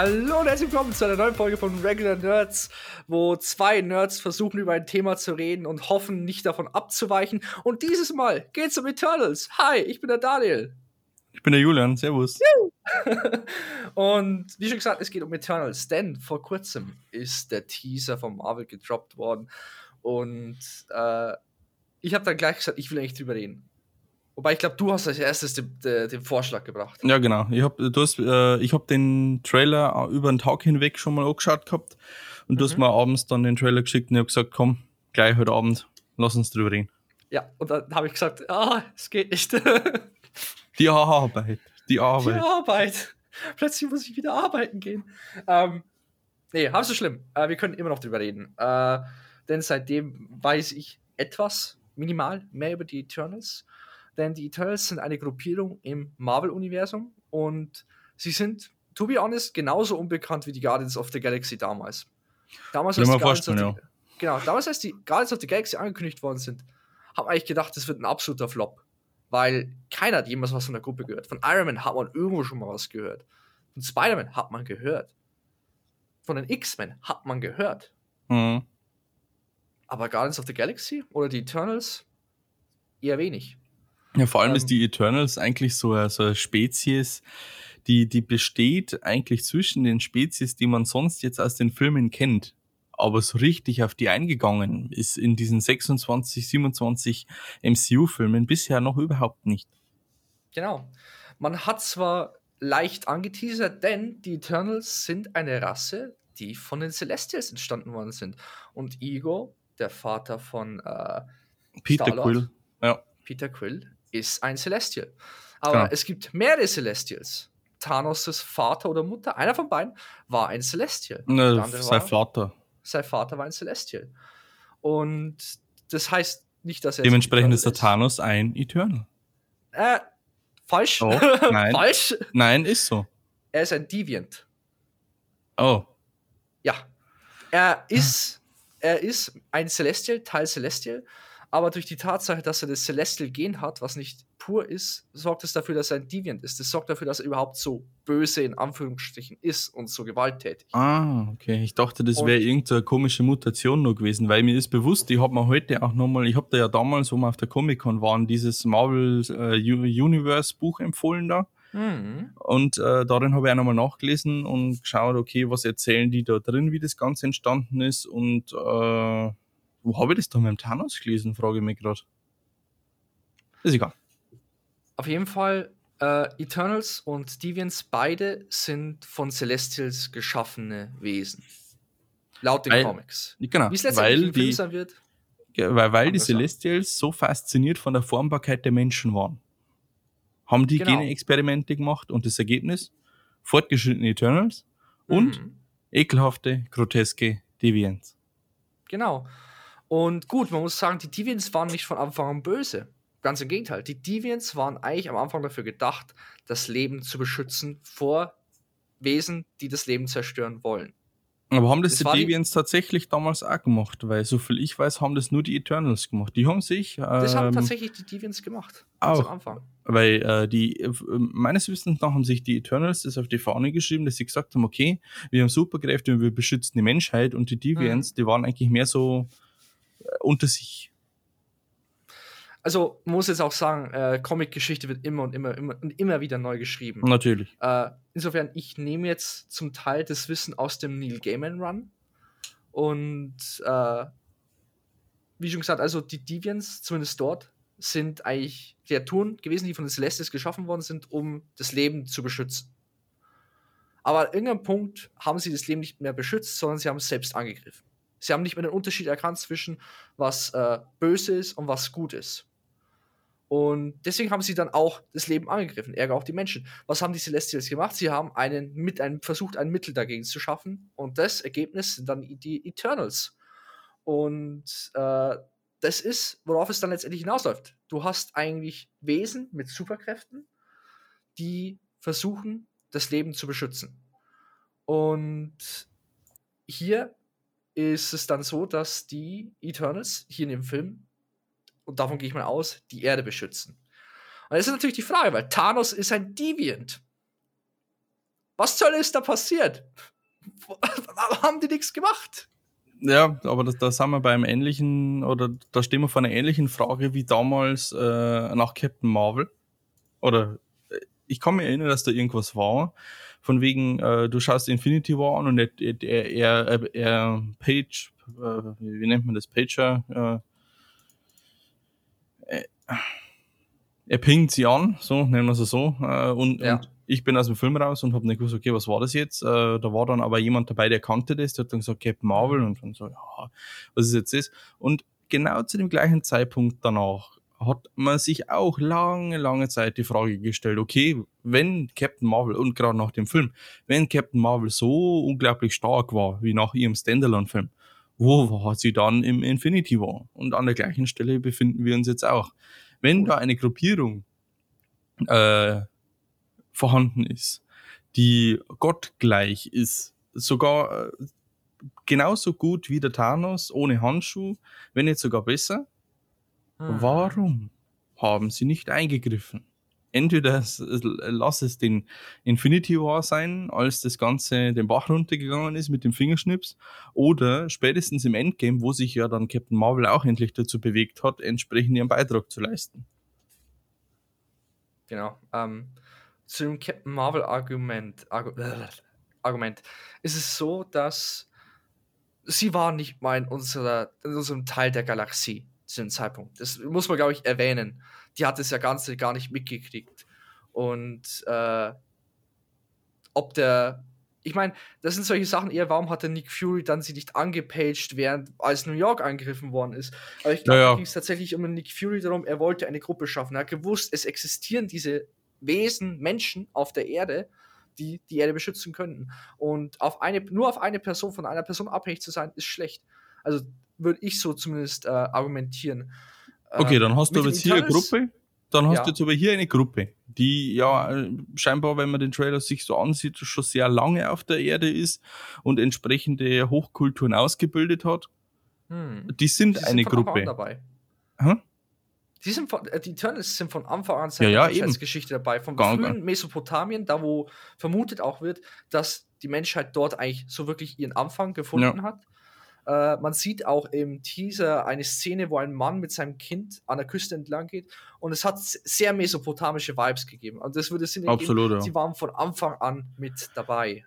Hallo und herzlich willkommen zu einer neuen Folge von Regular Nerds, wo zwei Nerds versuchen, über ein Thema zu reden und hoffen, nicht davon abzuweichen. Und dieses Mal geht's um Eternals. Hi, ich bin der Daniel. Ich bin der Julian, servus. und wie schon gesagt, es geht um Eternals, denn vor kurzem ist der Teaser von Marvel gedroppt worden. Und äh, ich habe dann gleich gesagt, ich will eigentlich drüber reden. Wobei ich glaube, du hast als erstes den, den, Vorschlag gebracht. Ja, genau. Ich habe äh, hab den Trailer über den Tag hinweg schon mal angeschaut gehabt und mhm. du hast mhm. mir abends dann den Trailer geschickt und ich habe gesagt, komm, gleich heute Abend, lass uns drüber reden. Ja, und dann habe ich gesagt, ah, es geht nicht. die Arbeit. Die Arbeit. Die Arbeit. Plötzlich muss ich wieder arbeiten gehen. Ähm, nee, halb so schlimm. Äh, wir können immer noch drüber reden. Äh, denn seitdem weiß ich etwas, minimal, mehr über die Eternals denn die Eternals sind eine Gruppierung im Marvel-Universum und sie sind, to be honest, genauso unbekannt wie die Guardians of the Galaxy damals. Damals, als die, Guardians of the, ja. genau, damals, als die Guardians of the Galaxy angekündigt worden sind, haben eigentlich gedacht, das wird ein absoluter Flop. Weil keiner hat jemals was von der Gruppe gehört. Von Iron Man hat man irgendwo schon mal was gehört. Von Spider-Man hat man gehört. Von den X-Men hat man gehört. Mhm. Aber Guardians of the Galaxy oder die Eternals eher wenig. Ja, vor allem ähm, ist die Eternals eigentlich so, eine, so eine Spezies, die, die besteht eigentlich zwischen den Spezies, die man sonst jetzt aus den Filmen kennt. Aber so richtig auf die eingegangen ist in diesen 26, 27 MCU-Filmen bisher noch überhaupt nicht. Genau. Man hat zwar leicht angeteasert, denn die Eternals sind eine Rasse, die von den Celestials entstanden worden sind. Und Ego, der Vater von äh, Peter Quill, ja. Peter Quill, ist ein Celestial. Aber genau. es gibt mehrere Celestials. Thanos' Vater oder Mutter, einer von beiden, war ein Celestial. Ne, sein Vater. Sein Vater war ein Celestial. Und das heißt nicht, dass er. Dementsprechend ist der Thanos ein Eternal. Äh, falsch. Oh, nein. falsch. Nein, ist so. Er ist ein Deviant. Oh. Ja. Er ist, er ist ein Celestial, Teil Celestial, aber durch die Tatsache, dass er das Celestial Gen hat, was nicht pur ist, sorgt es dafür, dass er ein Deviant ist. Das sorgt dafür, dass er überhaupt so böse in Anführungsstrichen ist und so gewalttätig. Ah, okay. Ich dachte, das wäre irgendeine komische Mutation noch gewesen, weil mir ist bewusst, ich habe mir heute auch nochmal, ich habe da ja damals, wo wir auf der Comic-Con waren, dieses Marvel äh, Universe Buch empfohlen da. Mhm. Und äh, darin habe ich auch nochmal nachgelesen und geschaut, okay, was erzählen die da drin, wie das Ganze entstanden ist und äh, wo habe ich das da mit dem Thanos gelesen, frage ich mich gerade. Ist egal. Auf jeden Fall, äh, Eternals und Deviants, beide sind von Celestials geschaffene Wesen. Laut den weil, Comics. Genau, Wie es letztendlich die, sein wird. Weil, weil die Celestials so fasziniert von der Formbarkeit der Menschen waren. Haben die genau. Gene-Experimente gemacht und das Ergebnis? Fortgeschrittene Eternals und mhm. ekelhafte, groteske Deviants. Genau. Und gut, man muss sagen, die Deviants waren nicht von Anfang an böse. Ganz im Gegenteil. Die Deviants waren eigentlich am Anfang dafür gedacht, das Leben zu beschützen vor Wesen, die das Leben zerstören wollen. Aber haben das, das die Deviants die tatsächlich damals auch gemacht? Weil, soviel ich weiß, haben das nur die Eternals gemacht. Die haben sich. Ähm, das haben ähm, tatsächlich die Deviants gemacht. Auch. Am Anfang. Weil äh, die, äh, meines Wissens nach haben sich die Eternals das auf die Fahne geschrieben, dass sie gesagt haben: Okay, wir haben Superkräfte und wir beschützen die Menschheit. Und die Deviants, mhm. die waren eigentlich mehr so unter sich. Also man muss jetzt auch sagen, äh, Comic-Geschichte wird immer und immer, immer und immer wieder neu geschrieben. Natürlich. Äh, insofern, ich nehme jetzt zum Teil das Wissen aus dem Neil Gaiman Run. Und äh, wie schon gesagt, also die Deviants, zumindest dort, sind eigentlich Kreaturen gewesen, die von den Celestis geschaffen worden sind, um das Leben zu beschützen. Aber an irgendeinem Punkt haben sie das Leben nicht mehr beschützt, sondern sie haben es selbst angegriffen. Sie haben nicht mehr den Unterschied erkannt zwischen was äh, böse ist und was gut ist. Und deswegen haben sie dann auch das Leben angegriffen, ärger auch die Menschen. Was haben die Celestials gemacht? Sie haben einen, mit einem, versucht, ein Mittel dagegen zu schaffen. Und das Ergebnis sind dann die Eternals. Und äh, das ist, worauf es dann letztendlich hinausläuft. Du hast eigentlich Wesen mit Superkräften, die versuchen, das Leben zu beschützen. Und hier ist es dann so, dass die Eternals hier in dem Film, und davon gehe ich mal aus, die Erde beschützen. Und das ist natürlich die Frage, weil Thanos ist ein Deviant. Was soll ist da passiert? Haben die nichts gemacht? Ja, aber da, da sind wir bei einem ähnlichen, oder da stehen wir vor einer ähnlichen Frage wie damals äh, nach Captain Marvel. Oder ich kann mich erinnern, dass da irgendwas war. Von wegen, äh, du schaust Infinity War an und er, er, er, er Page, äh, wie nennt man das, Pager, äh, er pingt sie an, so nennen wir es so, äh, und, ja. und ich bin aus dem Film raus und habe nicht gewusst, okay, was war das jetzt? Äh, da war dann aber jemand dabei, der kannte das, der hat dann gesagt, Captain Marvel und dann so, ja, was ist jetzt das? Und genau zu dem gleichen Zeitpunkt danach hat man sich auch lange, lange Zeit die Frage gestellt, okay, wenn Captain Marvel und gerade nach dem Film, wenn Captain Marvel so unglaublich stark war, wie nach ihrem Standalone-Film, wo war sie dann im Infinity War? Und an der gleichen Stelle befinden wir uns jetzt auch. Wenn da eine Gruppierung äh, vorhanden ist, die gottgleich ist, sogar äh, genauso gut wie der Thanos ohne Handschuh, wenn nicht sogar besser. Hm. Warum haben sie nicht eingegriffen? Entweder lass es den Infinity War sein, als das Ganze den Bach runtergegangen ist mit dem Fingerschnips, oder spätestens im Endgame, wo sich ja dann Captain Marvel auch endlich dazu bewegt hat, entsprechend ihren Beitrag zu leisten. Genau. Ähm, zu dem Captain Marvel Argument, Argument ist es so, dass sie war nicht mal in, unserer, in unserem Teil der Galaxie zu dem Zeitpunkt. Das muss man, glaube ich, erwähnen. Die hat das ja Ganze gar nicht mitgekriegt. Und äh, ob der. Ich meine, das sind solche Sachen eher, warum hat der Nick Fury dann sie nicht angepaged, während als New York angegriffen worden ist. Aber ich glaube, ja, ja. da ging es tatsächlich um Nick Fury darum, er wollte eine Gruppe schaffen. Er hat gewusst, es existieren diese Wesen, Menschen auf der Erde, die die Erde beschützen könnten. Und auf eine, nur auf eine Person, von einer Person abhängig zu sein, ist schlecht. Also würde ich so zumindest äh, argumentieren. Okay, dann hast du jetzt hier eine Gruppe. Dann hast ja. du jetzt aber hier eine Gruppe, die ja äh, scheinbar, wenn man den Trailer sich so ansieht, schon sehr lange auf der Erde ist und entsprechende Hochkulturen ausgebildet hat. Hm. Die sind, eine Gruppe. Dabei. Hm? Die, sind von, äh, die Eternals sind von Anfang an ja, ja, Geschichte dabei. Vom gar, frühen Mesopotamien, da wo vermutet auch wird, dass die Menschheit dort eigentlich so wirklich ihren Anfang gefunden ja. hat. Äh, man sieht auch im Teaser eine Szene, wo ein Mann mit seinem Kind an der Küste entlang geht und es hat sehr mesopotamische Vibes gegeben. Und das würde Sinn Absolut, ja. sie waren von Anfang an mit dabei.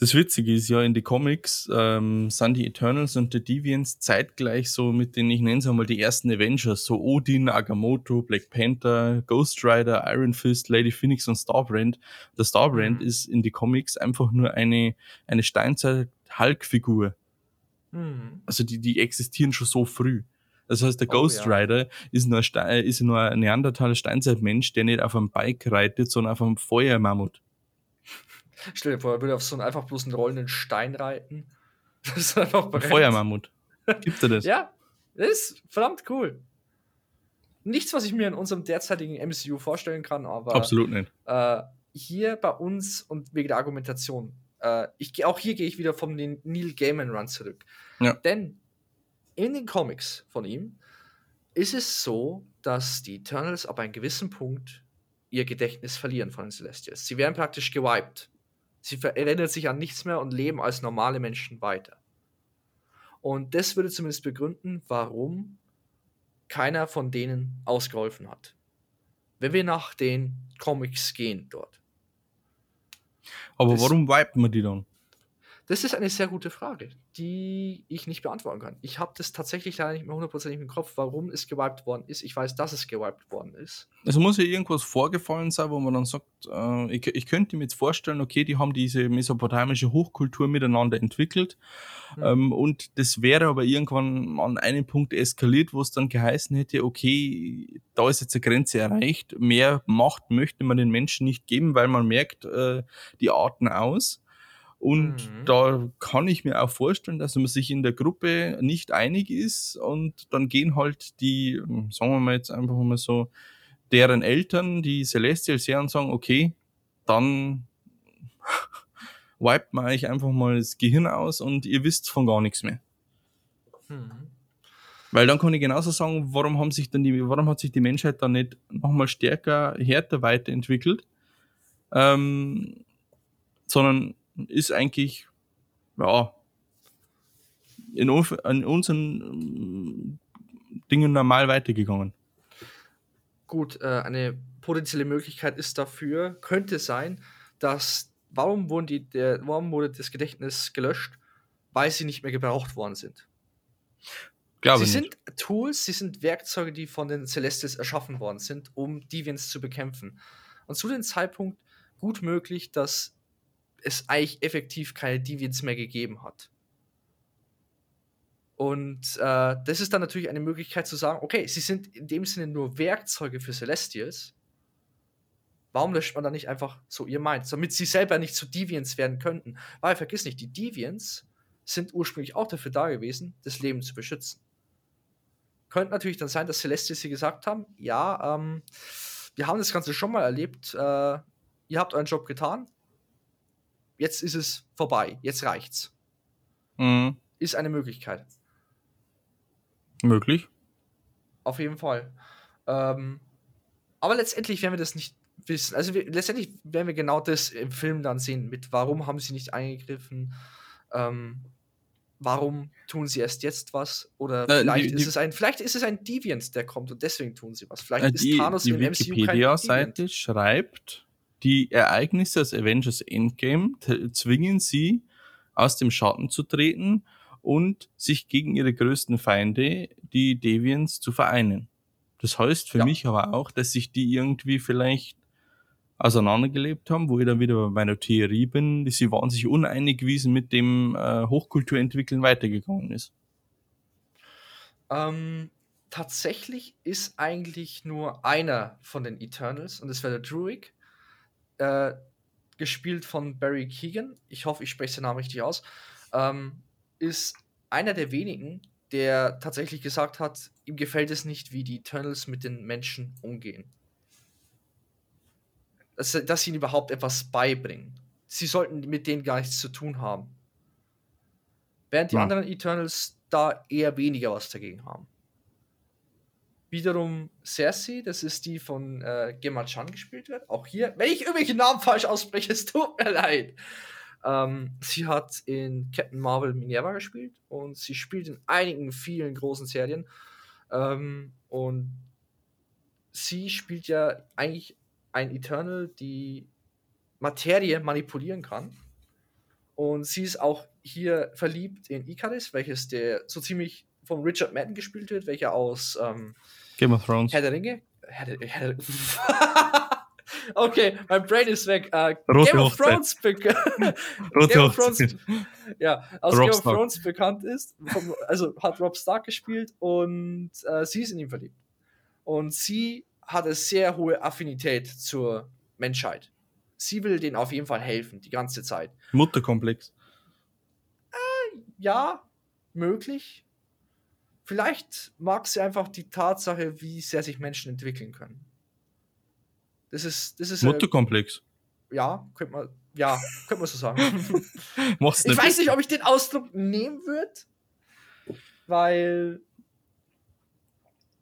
Das Witzige ist ja, in die Comics ähm, sind die Eternals und die Deviants zeitgleich so mit den, ich nenne es einmal, die ersten Avengers, so Odin, Agamotto, Black Panther, Ghost Rider, Iron Fist, Lady Phoenix und Starbrand. Der Starbrand mhm. ist in die Comics einfach nur eine, eine Steinzeit-Hulk-Figur. Mhm. Also die, die existieren schon so früh. Das heißt, der oh, Ghost ja. Rider ist nur, ein ist nur ein Neandertaler Steinzeitmensch, der nicht auf einem Bike reitet, sondern auf einem Feuermammut. Stell dir vor, er würde auf so einen einfach bloß einen rollenden Stein reiten. Das ist einfach brennt. Feuermammut. Gibt er das? ja, das ist verdammt cool. Nichts, was ich mir in unserem derzeitigen MCU vorstellen kann, aber. Absolut nicht. Äh, hier bei uns und wegen der Argumentation. Äh, ich, auch hier gehe ich wieder vom Neil Gaiman Run zurück. Ja. Denn in den Comics von ihm ist es so, dass die Eternals ab einem gewissen Punkt ihr Gedächtnis verlieren von den Celestials. Sie werden praktisch gewiped. Sie erinnern sich an nichts mehr und leben als normale Menschen weiter. Und das würde zumindest begründen, warum keiner von denen ausgeholfen hat. Wenn wir nach den Comics gehen dort. Aber warum wiped man die dann? Das ist eine sehr gute Frage, die ich nicht beantworten kann. Ich habe das tatsächlich leider nicht mehr hundertprozentig im Kopf, warum es gewiped worden ist. Ich weiß, dass es gewiped worden ist. Es muss ja irgendwas vorgefallen sein, wo man dann sagt, äh, ich, ich, könnte mir jetzt vorstellen, okay, die haben diese mesopotamische Hochkultur miteinander entwickelt. Mhm. Ähm, und das wäre aber irgendwann an einem Punkt eskaliert, wo es dann geheißen hätte, okay, da ist jetzt eine Grenze erreicht. Mehr Macht möchte man den Menschen nicht geben, weil man merkt, äh, die Arten aus. Und mhm. da kann ich mir auch vorstellen, dass man sich in der Gruppe nicht einig ist und dann gehen halt die, hm, sagen wir mal jetzt einfach mal so, deren Eltern, die Celestials her und sagen, okay, dann wiped man euch einfach mal das Gehirn aus und ihr wisst von gar nichts mehr. Mhm. Weil dann kann ich genauso sagen, warum haben sich dann die, warum hat sich die Menschheit dann nicht nochmal stärker, härter weiterentwickelt? Ähm, sondern ist eigentlich, ja, in, in unseren ähm, Dingen normal weitergegangen. Gut, äh, eine potenzielle Möglichkeit ist dafür, könnte sein, dass, warum, wurden die, der, warum wurde das Gedächtnis gelöscht? Weil sie nicht mehr gebraucht worden sind. Glaube sie nicht. sind Tools, sie sind Werkzeuge, die von den Celestials erschaffen worden sind, um Deviants zu bekämpfen. Und zu dem Zeitpunkt gut möglich, dass es eigentlich effektiv keine Deviants mehr gegeben hat. Und äh, das ist dann natürlich eine Möglichkeit zu sagen, okay, sie sind in dem Sinne nur Werkzeuge für Celestials. Warum löscht man dann nicht einfach so ihr Mind, damit sie selber nicht zu Deviants werden könnten? Weil vergiss nicht, die Deviants sind ursprünglich auch dafür da gewesen, das Leben zu beschützen. Könnte natürlich dann sein, dass Celestials sie gesagt haben, ja, ähm, wir haben das Ganze schon mal erlebt, äh, ihr habt euren Job getan, jetzt ist es vorbei, jetzt reicht's. Mhm. Ist eine Möglichkeit. Möglich. Auf jeden Fall. Ähm, aber letztendlich werden wir das nicht wissen. Also wir, letztendlich werden wir genau das im Film dann sehen, mit warum haben sie nicht eingegriffen, ähm, warum tun sie erst jetzt was? Oder äh, vielleicht, die, ist es ein, vielleicht ist es ein Deviant, der kommt und deswegen tun sie was. Vielleicht äh, die, ist Thanos die im Wikipedia-Seite schreibt, die Ereignisse des Avengers Endgame zwingen sie, aus dem Schatten zu treten und sich gegen ihre größten Feinde, die Deviants, zu vereinen. Das heißt für ja. mich aber auch, dass sich die irgendwie vielleicht auseinandergelebt haben, wo ich dann wieder bei meiner Theorie bin, dass sie waren sich uneinig, wie es mit dem äh, Hochkulturentwickeln weitergegangen ist. Ähm, tatsächlich ist eigentlich nur einer von den Eternals, und das wäre der Druid, äh, gespielt von Barry Keegan. Ich hoffe, ich spreche den Namen richtig aus. Ähm, ist einer der wenigen, der tatsächlich gesagt hat, ihm gefällt es nicht, wie die Eternals mit den Menschen umgehen. Dass, dass sie ihnen überhaupt etwas beibringen. Sie sollten mit denen gar nichts zu tun haben. Während die ja. anderen Eternals da eher weniger was dagegen haben. Wiederum Cersei, das ist die von äh, Gemma Chan gespielt wird. Auch hier, wenn ich irgendwelche Namen falsch ausspreche, es tut mir leid. Ähm, sie hat in Captain Marvel Minerva gespielt und sie spielt in einigen, vielen großen Serien. Ähm, und sie spielt ja eigentlich ein Eternal, die Materie manipulieren kann. Und sie ist auch hier verliebt in Icarus, welches der so ziemlich von Richard Madden gespielt wird, welcher aus ähm, Game of Thrones. Herr der Ringe. Herr der, Herr der Okay, mein Brain ist weg. Uh, Game of Thrones, Game of Thrones ja, aus Rob Game of Thrones bekannt ist. Vom, also hat Rob Stark gespielt und uh, sie ist in ihn verliebt. Und sie hat eine sehr hohe Affinität zur Menschheit. Sie will denen auf jeden Fall helfen, die ganze Zeit. Mutterkomplex. Äh, ja, möglich. Vielleicht mag sie einfach die Tatsache, wie sehr sich Menschen entwickeln können. Das ist, das ist Mutterkomplex. Äh, ja, könnte man, ja, könnte man so sagen. ich nicht. weiß nicht, ob ich den Ausdruck nehmen würde, weil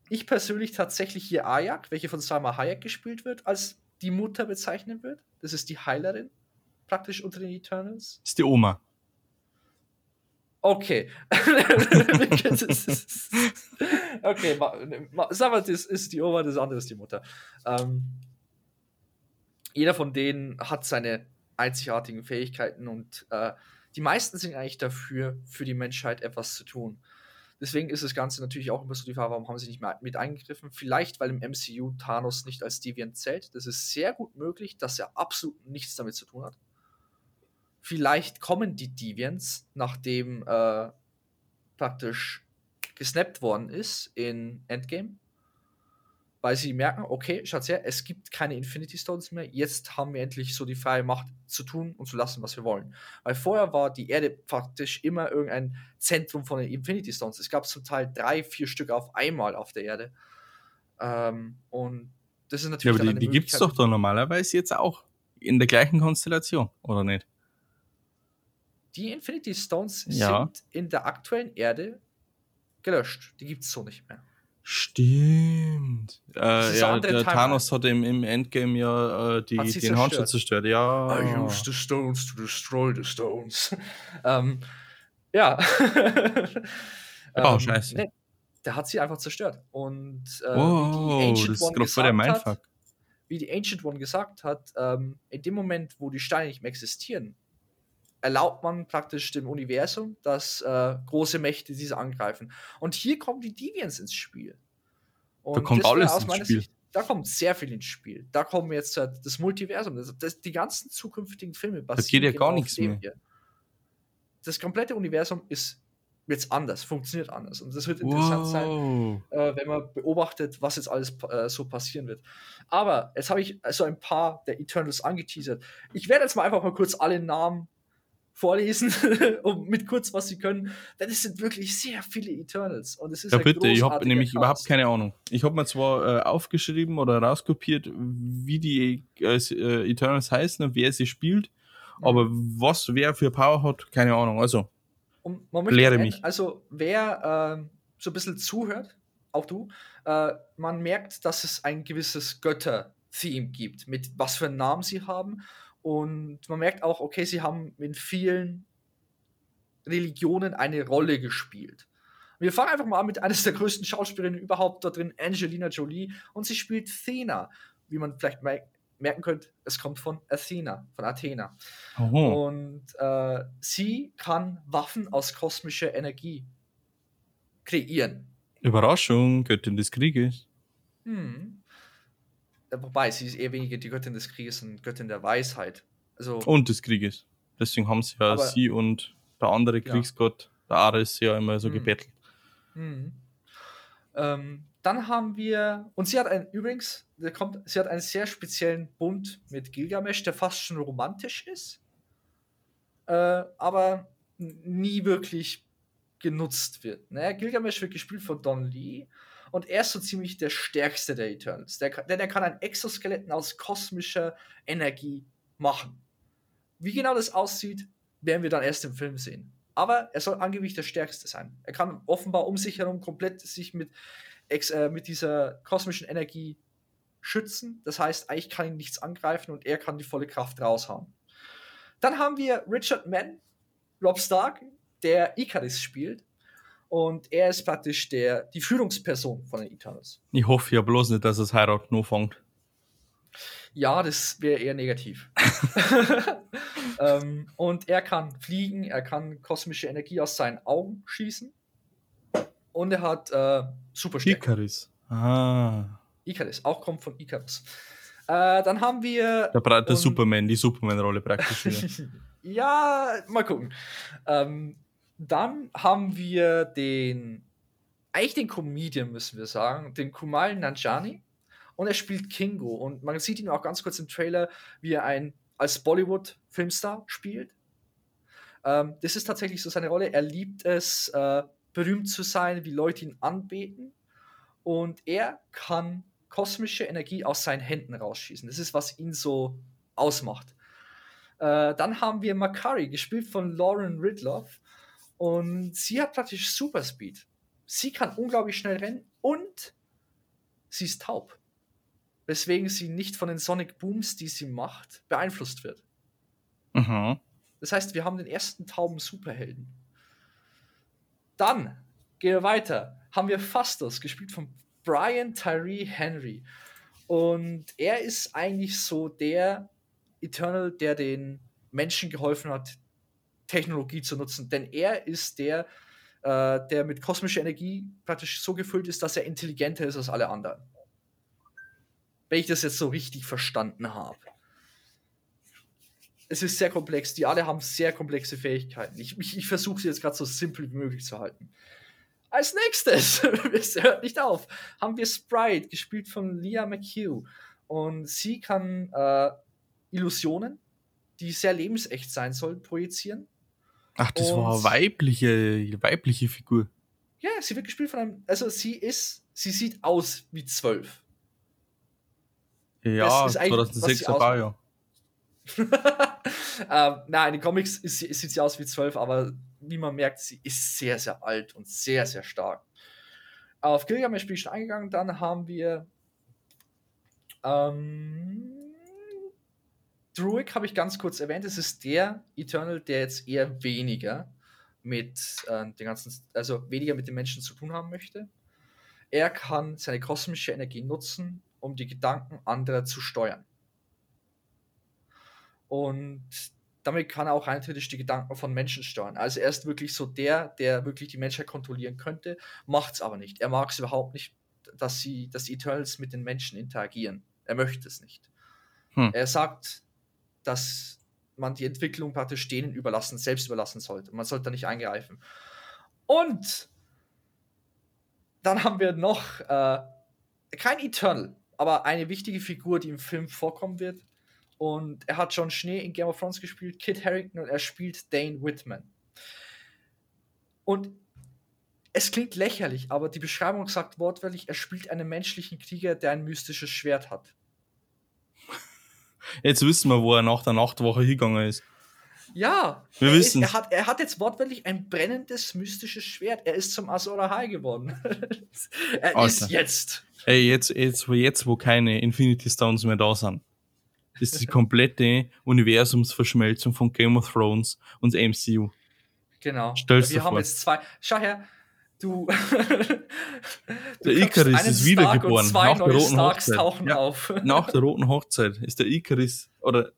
ich persönlich tatsächlich hier Ayak, welche von Salma Hayek gespielt wird, als die Mutter bezeichnen würde. Das ist die Heilerin, praktisch unter den Eternals. Das ist die Oma. Okay. okay, wir, das ist die Oma, das andere ist die Mutter. Ähm, jeder von denen hat seine einzigartigen Fähigkeiten und äh, die meisten sind eigentlich dafür, für die Menschheit etwas zu tun. Deswegen ist das Ganze natürlich auch immer so die Frage, warum haben sie nicht mit eingegriffen? Vielleicht, weil im MCU Thanos nicht als Deviant zählt. Das ist sehr gut möglich, dass er absolut nichts damit zu tun hat. Vielleicht kommen die Deviants, nachdem äh, praktisch gesnappt worden ist in Endgame, weil sie merken, okay, schaut her, es gibt keine Infinity Stones mehr, jetzt haben wir endlich so die freie Macht zu tun und zu lassen, was wir wollen. Weil vorher war die Erde praktisch immer irgendein Zentrum von den Infinity Stones. Es gab zum Teil drei, vier Stück auf einmal auf der Erde. Ähm, und das ist natürlich. Ja, aber die, die gibt es doch da normalerweise jetzt auch in der gleichen Konstellation, oder nicht? Die Infinity Stones ja. sind in der aktuellen Erde gelöscht. Die gibt es so nicht mehr. Stimmt. Äh, ja, der Thanos hat im, im Endgame ja äh, die, den zerstört. Zerstört. Ja. I use the stones to destroy the stones. ähm, ja. oh, ähm, scheiße. Nee, der hat sie einfach zerstört. Und äh, wie die Ancient One gesagt hat, wie die Ancient One gesagt hat, ähm, in dem Moment, wo die Steine nicht mehr existieren, erlaubt man praktisch dem Universum, dass äh, große Mächte diese angreifen. Und hier kommen die Deviants ins Spiel. Und da kommt alles ins Spiel. Sicht, da kommt sehr viel ins Spiel. Da kommen jetzt äh, das Multiversum, das, das, die ganzen zukünftigen Filme basieren. Das geht ja gar genau nichts mehr. Hier. Das komplette Universum ist jetzt anders, funktioniert anders. Und das wird interessant wow. sein, äh, wenn man beobachtet, was jetzt alles äh, so passieren wird. Aber jetzt habe ich so ein paar der Eternals angeteasert. Ich werde jetzt mal einfach mal kurz alle Namen vorlesen, um, mit kurz, was sie können. Denn es sind wirklich sehr viele Eternals. Und es ist ja, bitte, ich habe nämlich Cast. überhaupt keine Ahnung. Ich habe mir zwar äh, aufgeschrieben oder rauskopiert, wie die äh, äh Eternals heißen und wer sie spielt, mhm. aber was wer für Power hat, keine Ahnung. Also, lehre mich. Also, wer äh, so ein bisschen zuhört, auch du, äh, man merkt, dass es ein gewisses Götter-Theme gibt, mit was für einen Namen sie haben und man merkt auch, okay, sie haben in vielen Religionen eine Rolle gespielt. Wir fangen einfach mal an mit eines der größten Schauspielerinnen überhaupt da drin, Angelina Jolie, und sie spielt Thena. Wie man vielleicht merken könnte, es kommt von Athena, von Athena. Oh. Und äh, sie kann Waffen aus kosmischer Energie kreieren. Überraschung, Göttin des Krieges. Hm. Äh, wobei, sie ist eher weniger die Göttin des Krieges und Göttin der Weisheit. Also, und des Krieges. Deswegen haben sie ja aber, sie und der andere Kriegsgott, ja. der Ares, ja immer so hm. gebettelt. Hm. Ähm, dann haben wir, und sie hat ein, übrigens, der kommt, sie hat einen sehr speziellen Bund mit Gilgamesh, der fast schon romantisch ist, äh, aber nie wirklich genutzt wird. Naja, Gilgamesh wird gespielt von Don Lee und er ist so ziemlich der stärkste der Eternals. Der, denn er kann ein Exoskeleton aus kosmischer Energie machen. Wie genau das aussieht, werden wir dann erst im Film sehen. Aber er soll angeblich der stärkste sein. Er kann offenbar um sich herum komplett sich mit, äh, mit dieser kosmischen Energie schützen. Das heißt, eigentlich kann ihn nichts angreifen und er kann die volle Kraft raushauen. Dann haben wir Richard Mann, Rob Stark, der Icarus spielt. Und er ist praktisch der, die Führungsperson von den Eternals. Ich hoffe ja bloß nicht, dass es heiraten nur fängt. Ja, das wäre eher negativ. ähm, und er kann fliegen, er kann kosmische Energie aus seinen Augen schießen. Und er hat äh, Superstärke. Icarus. Ah. Icarus, auch kommt von Icarus. Äh, dann haben wir. Der, der Superman, die Superman-Rolle praktisch. ja, mal gucken. Ähm, dann haben wir den, eigentlich den Comedian, müssen wir sagen, den Kumal Nanjani. Und er spielt Kingo. Und man sieht ihn auch ganz kurz im Trailer, wie er ein als Bollywood-Filmstar spielt. Ähm, das ist tatsächlich so seine Rolle. Er liebt es, äh, berühmt zu sein, wie Leute ihn anbeten. Und er kann kosmische Energie aus seinen Händen rausschießen. Das ist, was ihn so ausmacht. Äh, dann haben wir Makari, gespielt von Lauren Ridloff. Und sie hat praktisch Super Speed. Sie kann unglaublich schnell rennen und sie ist taub. Weswegen sie nicht von den Sonic Booms, die sie macht, beeinflusst wird. Mhm. Das heißt, wir haben den ersten tauben Superhelden. Dann gehen wir weiter. Haben wir Fastos, gespielt von Brian Tyree Henry. Und er ist eigentlich so der Eternal, der den Menschen geholfen hat, Technologie zu nutzen. Denn er ist der, äh, der mit kosmischer Energie praktisch so gefüllt ist, dass er intelligenter ist als alle anderen. Wenn ich das jetzt so richtig verstanden habe. Es ist sehr komplex. Die alle haben sehr komplexe Fähigkeiten. Ich, ich, ich versuche sie jetzt gerade so simpel wie möglich zu halten. Als nächstes, es hört nicht auf, haben wir Sprite, gespielt von Leah McHugh. Und sie kann äh, Illusionen, die sehr lebensecht sein sollen, projizieren. Ach, das und war eine weibliche, weibliche Figur. Ja, sie wird gespielt von einem. Also sie ist, sie sieht aus wie zwölf. Ja, 2006 war ja. ähm, nein, in den Comics ist, sieht sie aus wie zwölf, aber wie man merkt, sie ist sehr, sehr alt und sehr, sehr stark. Auf Gilgamesh bin ich schon eingegangen. Dann haben wir ähm, Druid habe ich ganz kurz erwähnt. Es ist der Eternal, der jetzt eher weniger mit äh, den ganzen, also weniger mit den Menschen zu tun haben möchte. Er kann seine kosmische Energie nutzen, um die Gedanken anderer zu steuern. Und damit kann er auch natürlich die Gedanken von Menschen steuern. Also er ist wirklich so der, der wirklich die Menschheit kontrollieren könnte, macht es aber nicht. Er mag es überhaupt nicht, dass sie, dass die Eternals mit den Menschen interagieren. Er möchte es nicht. Hm. Er sagt, dass man die Entwicklung praktisch denen überlassen, selbst überlassen sollte. Man sollte da nicht eingreifen. Und dann haben wir noch äh, kein Eternal, aber eine wichtige Figur, die im Film vorkommen wird. Und er hat John Schnee in Game of Thrones gespielt, Kit Harrington und er spielt Dane Whitman. Und es klingt lächerlich, aber die Beschreibung sagt wortwörtlich, er spielt einen menschlichen Krieger, der ein mystisches Schwert hat. Jetzt wissen wir, wo er nach der Nachtwoche hingegangen ist. Ja, wir wissen. Er hat, er hat jetzt wortwörtlich ein brennendes mystisches Schwert. Er ist zum Azor High geworden. er Alter. ist jetzt. Ey, jetzt, jetzt, jetzt, wo keine Infinity Stones mehr da sind, ist die komplette Universumsverschmelzung von Game of Thrones und MCU. Genau. Stellst wir haben vor. jetzt zwei. Schau her, du. der Icarus ist wiedergeboren. Nach der roten Hochzeit. Ja, nach der roten Hochzeit ist der Icarus oder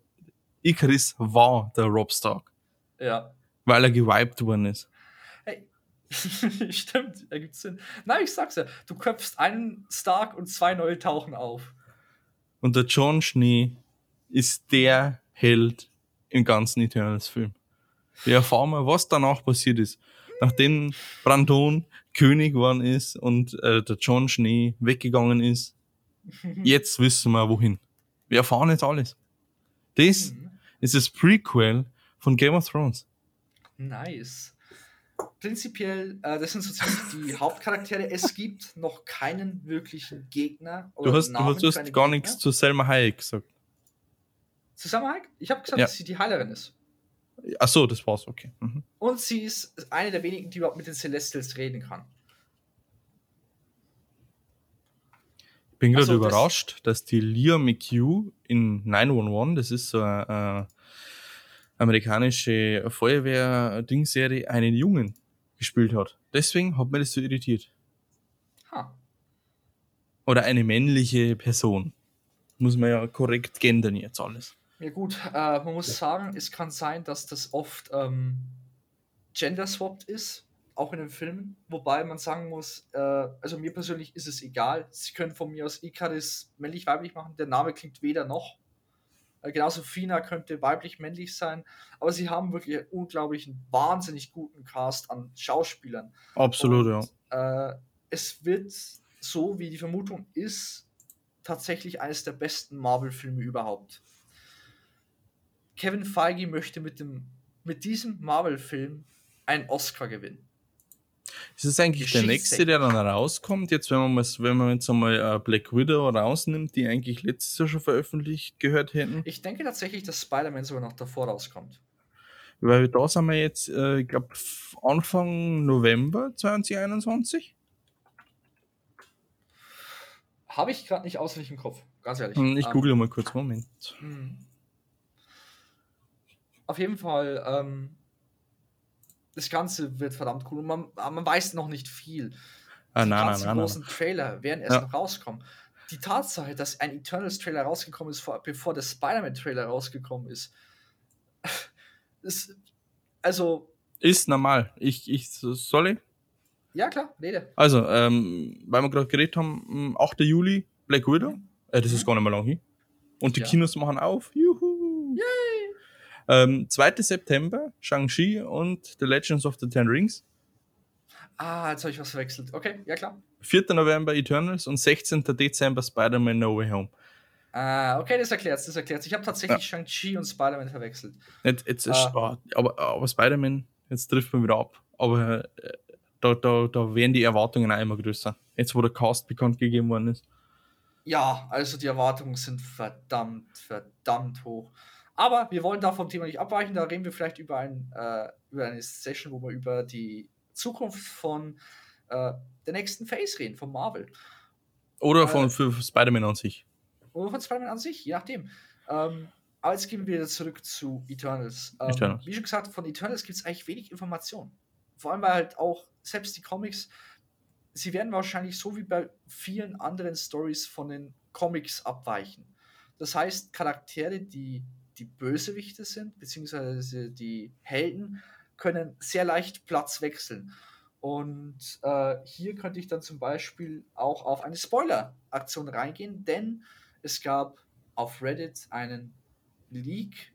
Icarus war der Rob Stark. Ja. Weil er gewiped worden ist. Hey. Stimmt, ergibt Sinn. Nein, ich sag's ja. Du köpfst einen Stark und zwei neue tauchen auf. Und der John Schnee ist der Held im ganzen Eternals-Film. Wir erfahren mal, was danach passiert ist. Nachdem Brandon König geworden ist und äh, der John Schnee weggegangen ist, jetzt wissen wir wohin. Wir erfahren jetzt alles. Das mhm. ist das Prequel von Game of Thrones. Nice. Prinzipiell, äh, das sind so ziemlich die Hauptcharaktere. Es gibt noch keinen wirklichen Gegner. du hast, du hast, du hast gar nichts zu Selma Hayek gesagt. Zusammenhang? Ich habe gesagt, ja. dass sie die Heilerin ist. Ach so, das war's, okay. Mhm. Und sie ist eine der wenigen, die überhaupt mit den Celestials reden kann. Ich bin gerade so, überrascht, das dass die Leah McHugh in 911, das ist so eine äh, amerikanische Feuerwehr-Dingserie, einen Jungen gespielt hat. Deswegen hat mir das so irritiert. Ha. Oder eine männliche Person. Muss man ja korrekt gendern jetzt alles. Ja gut, äh, man muss sagen, es kann sein, dass das oft ähm, gender-swapped ist, auch in den Filmen. Wobei man sagen muss, äh, also mir persönlich ist es egal. Sie können von mir aus Icarus männlich-weiblich machen. Der Name klingt weder noch. Äh, genauso Fina könnte weiblich-männlich sein. Aber sie haben wirklich einen unglaublichen, wahnsinnig guten Cast an Schauspielern. Absolut, Und, ja. Äh, es wird so, wie die Vermutung ist, tatsächlich eines der besten Marvel-Filme überhaupt. Kevin Feige möchte mit, dem, mit diesem Marvel-Film einen Oscar gewinnen. Ist das eigentlich der nächste, der dann rauskommt? Jetzt, wenn man, mal, wenn man jetzt einmal äh, Black Widow rausnimmt, die eigentlich letztes Jahr schon veröffentlicht gehört hätten? Ich denke tatsächlich, dass Spider-Man sogar noch davor rauskommt. Weil da sind wir jetzt, äh, ich glaube, Anfang November 2021. Habe ich gerade nicht auswendig im Kopf, ganz ehrlich. Hm, ich ähm, google mal kurz, Moment. Hm auf jeden Fall, ähm, das Ganze wird verdammt cool. Und man, man weiß noch nicht viel. Ah, Die nein, ganzen nein, großen nein. Trailer werden erst ja. noch rauskommen. Die Tatsache, dass ein Eternals-Trailer rausgekommen ist, vor, bevor der Spider-Man-Trailer rausgekommen ist, ist, also. Ist normal. Ich, ich, sorry? Ja, klar, rede. Also, ähm, weil wir gerade geredet haben, 8. Juli, Black Widow. Äh, das ist mhm. gar nicht mehr lang hin. Und die ja. Kinos machen auf. Juhu! Ähm, 2. September, Shang-Chi und The Legends of the Ten Rings. Ah, jetzt habe ich was verwechselt. Okay, ja klar. 4. November Eternals und 16. Dezember Spider-Man No Way Home. Ah, okay, das erklärt das erklärt Ich habe tatsächlich ja. Shang-Chi und Spider-Man verwechselt. Jetzt, jetzt ah. oh, aber, aber Spider-Man, jetzt trifft man wieder ab. Aber äh, da, da, da werden die Erwartungen auch immer größer. Jetzt, wo der Cast bekannt gegeben worden ist. Ja, also die Erwartungen sind verdammt, verdammt hoch. Aber wir wollen da vom Thema nicht abweichen. Da reden wir vielleicht über, ein, äh, über eine Session, wo wir über die Zukunft von äh, der nächsten Phase reden, von Marvel. Oder von äh, für Spider-Man an sich. Oder von Spider-Man an sich, je nachdem. Ähm, aber jetzt gehen wir wieder zurück zu Eternals. Ähm, Eternals. Wie schon gesagt, von Eternals gibt es eigentlich wenig Informationen. Vor allem, weil halt auch selbst die Comics, sie werden wahrscheinlich so wie bei vielen anderen Stories von den Comics abweichen. Das heißt, Charaktere, die die Bösewichte sind, beziehungsweise die Helden, können sehr leicht Platz wechseln. Und äh, hier könnte ich dann zum Beispiel auch auf eine Spoiler-Aktion reingehen, denn es gab auf Reddit einen Leak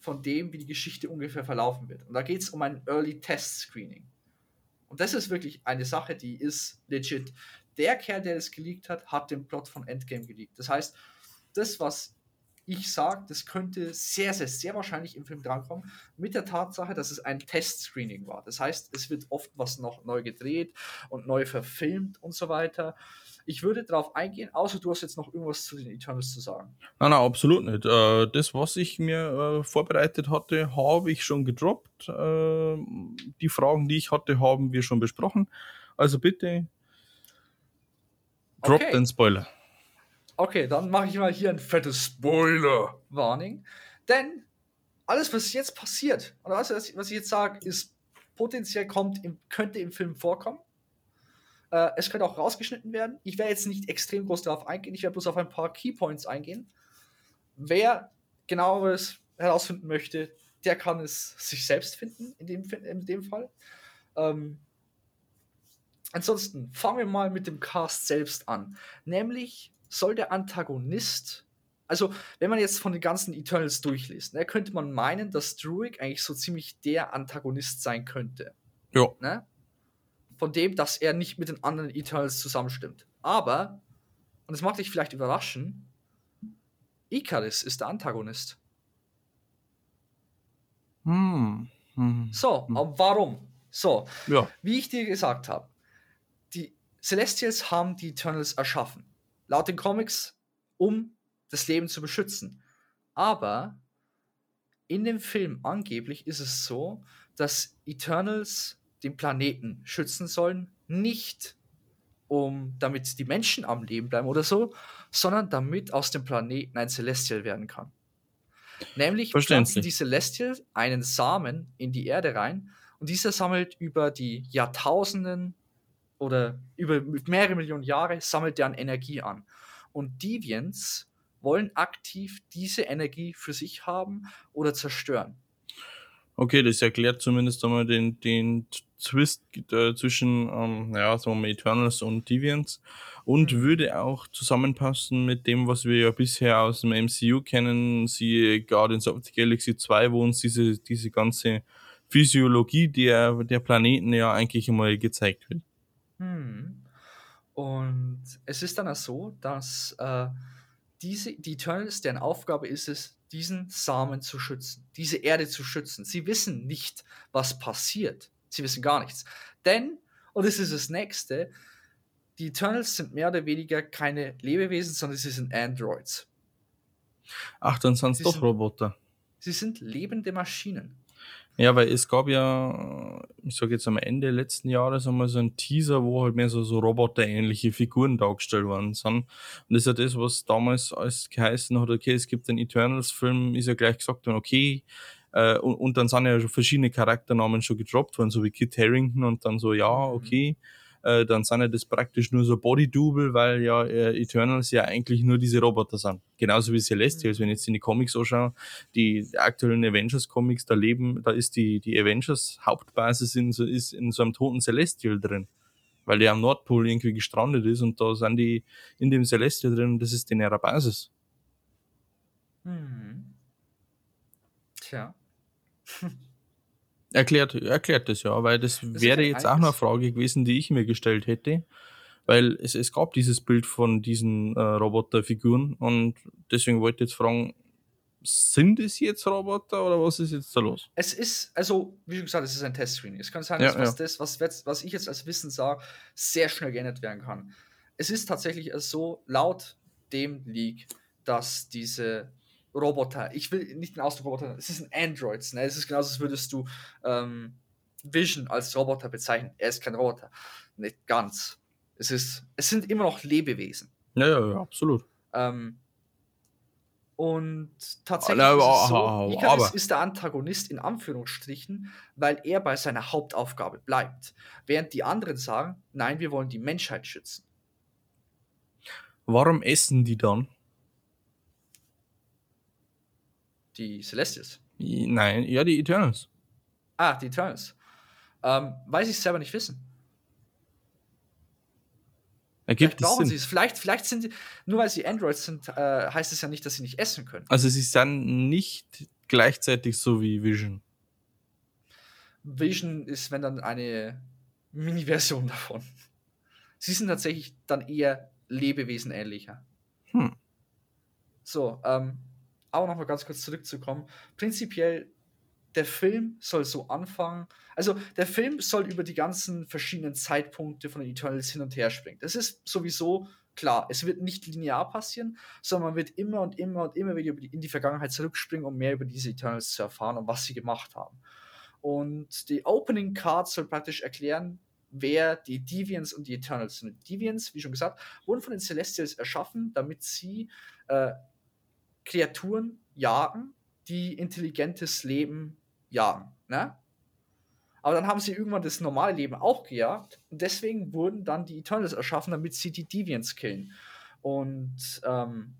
von dem, wie die Geschichte ungefähr verlaufen wird. Und da geht es um ein Early Test Screening. Und das ist wirklich eine Sache, die ist legit. Der Kerl, der das geleakt hat, hat den Plot von Endgame geleakt. Das heißt, das, was ich sage, das könnte sehr, sehr, sehr wahrscheinlich im Film drankommen, mit der Tatsache, dass es ein Testscreening war. Das heißt, es wird oft was noch neu gedreht und neu verfilmt und so weiter. Ich würde darauf eingehen, außer du hast jetzt noch irgendwas zu den Eternals zu sagen. Nein, nein, absolut nicht. Äh, das, was ich mir äh, vorbereitet hatte, habe ich schon gedroppt. Äh, die Fragen, die ich hatte, haben wir schon besprochen. Also bitte, drop okay. den Spoiler. Okay, dann mache ich mal hier ein fettes Spoiler-Warning. Denn alles, was jetzt passiert, oder was, was ich jetzt sage, ist potenziell kommt, im, könnte im Film vorkommen. Äh, es könnte auch rausgeschnitten werden. Ich werde jetzt nicht extrem groß darauf eingehen. Ich werde bloß auf ein paar Keypoints eingehen. Wer genaueres herausfinden möchte, der kann es sich selbst finden, in dem, in dem Fall. Ähm, ansonsten fangen wir mal mit dem Cast selbst an. Nämlich soll der Antagonist, also wenn man jetzt von den ganzen Eternals durchliest, ne, könnte man meinen, dass Druig eigentlich so ziemlich der Antagonist sein könnte. Ja. Ne? Von dem, dass er nicht mit den anderen Eternals zusammenstimmt. Aber, und das macht dich vielleicht überraschen, Icarus ist der Antagonist. Hm. hm. So, hm. aber warum? So, ja. wie ich dir gesagt habe, die Celestials haben die Eternals erschaffen laut den Comics, um das Leben zu beschützen. Aber in dem Film angeblich ist es so, dass Eternals den Planeten schützen sollen, nicht um damit die Menschen am Leben bleiben oder so, sondern damit aus dem Planeten ein Celestial werden kann. Nämlich pflanzen die Celestial einen Samen in die Erde rein und dieser sammelt über die Jahrtausenden oder über mehrere Millionen Jahre sammelt der an Energie an. Und Deviants wollen aktiv diese Energie für sich haben oder zerstören. Okay, das erklärt zumindest einmal den, den Twist äh, zwischen ähm, ja, so Eternals und Deviants und mhm. würde auch zusammenpassen mit dem, was wir ja bisher aus dem MCU kennen, siehe Guardians of the Galaxy 2, wo uns diese, diese ganze Physiologie der, der Planeten ja eigentlich einmal gezeigt wird. Hm. Und es ist dann auch so, dass äh, diese, die Eternals, deren Aufgabe ist es, diesen Samen zu schützen, diese Erde zu schützen. Sie wissen nicht, was passiert. Sie wissen gar nichts. Denn, und das ist das Nächste, die Eternals sind mehr oder weniger keine Lebewesen, sondern sie sind Androids. Ach, dann sind es doch Roboter. Sie sind lebende Maschinen. Ja, weil es gab ja, ich sage jetzt am Ende letzten Jahres einmal so ein Teaser, wo halt mehr so, so roboterähnliche Figuren dargestellt worden sind. Und das ist ja das, was damals als geheißen hat, okay, es gibt den Eternals-Film, ist ja gleich gesagt worden, okay, äh, und, und, dann sind ja schon verschiedene Charakternamen schon gedroppt worden, so wie Kit Harrington und dann so, ja, mhm. okay. Mhm äh, dann sind ja das praktisch nur so Body-Double, weil ja äh, Eternals ja eigentlich nur diese Roboter sind. Genauso wie Celestials, mhm. wenn ich jetzt in die Comics anschaue, die aktuellen Avengers-Comics, da leben, da ist die, die Avengers-Hauptbasis in so, ist in so einem toten Celestial drin. Weil der am Nordpol irgendwie gestrandet ist und da sind die in dem Celestial drin und das ist in ihrer Basis. Hm. Tja. Erklärt, erklärt das ja, weil das, das wäre jetzt auch noch eine Frage gewesen, die ich mir gestellt hätte. Weil es, es gab dieses Bild von diesen äh, Roboterfiguren und deswegen wollte ich jetzt fragen, sind es jetzt Roboter oder was ist jetzt da los? Es ist, also, wie schon gesagt, es ist ein Testscreening. Es kann sein, dass ja. Das, was, was ich jetzt als Wissen sage, sehr schnell geändert werden kann. Es ist tatsächlich so, laut dem Leak, dass diese Roboter. Ich will nicht den Ausdruck Roboter, es ist ein Android. Ne? Es ist genauso, als würdest du ähm, Vision als Roboter bezeichnen. Er ist kein Roboter. nicht ganz. Es, ist, es sind immer noch Lebewesen. Ja, ja, ja absolut. Ähm, und tatsächlich aber, ist es so, Icarus ist der Antagonist in Anführungsstrichen, weil er bei seiner Hauptaufgabe bleibt. Während die anderen sagen, nein, wir wollen die Menschheit schützen. Warum essen die dann? Die Celestials. Nein, ja, die Eternals. Ah, die Eternals. Ähm, weiß ich selber nicht wissen. Ergibt vielleicht brauchen sie es. Vielleicht, vielleicht sind sie, nur weil sie Androids sind, äh, heißt es ja nicht, dass sie nicht essen können. Also sie sind nicht gleichzeitig so wie Vision. Vision ist, wenn dann eine Mini-Version davon. Sie sind tatsächlich dann eher Lebewesen ähnlicher. Hm. So, ähm, aber nochmal ganz kurz zurückzukommen. Prinzipiell der Film soll so anfangen. Also der Film soll über die ganzen verschiedenen Zeitpunkte von den Eternals hin und her springen. Das ist sowieso klar. Es wird nicht linear passieren, sondern man wird immer und immer und immer wieder in die Vergangenheit zurückspringen, um mehr über diese Eternals zu erfahren und was sie gemacht haben. Und die Opening Card soll praktisch erklären, wer die Deviants und die Eternals sind. Die Deviants, wie schon gesagt, wurden von den Celestials erschaffen, damit sie äh, Kreaturen jagen, die intelligentes Leben jagen. Ne? Aber dann haben sie irgendwann das normale Leben auch gejagt und deswegen wurden dann die Eternals erschaffen, damit sie die Deviants killen. Und ähm,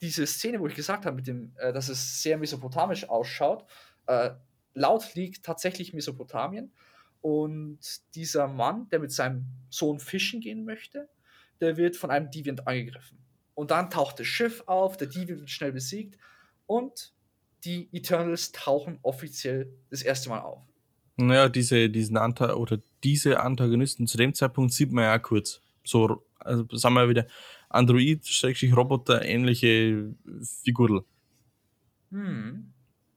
diese Szene, wo ich gesagt habe, mit dem, äh, dass es sehr mesopotamisch ausschaut, äh, laut liegt tatsächlich Mesopotamien. Und dieser Mann, der mit seinem Sohn fischen gehen möchte, der wird von einem Deviant angegriffen. Und dann taucht das Schiff auf, der Deviant wird schnell besiegt und die Eternals tauchen offiziell das erste Mal auf. Naja, diese, diesen Anta oder diese Antagonisten zu dem Zeitpunkt sieht man ja kurz. So, also sagen wir wieder, Android, Roboter, ähnliche Figurl. Hm.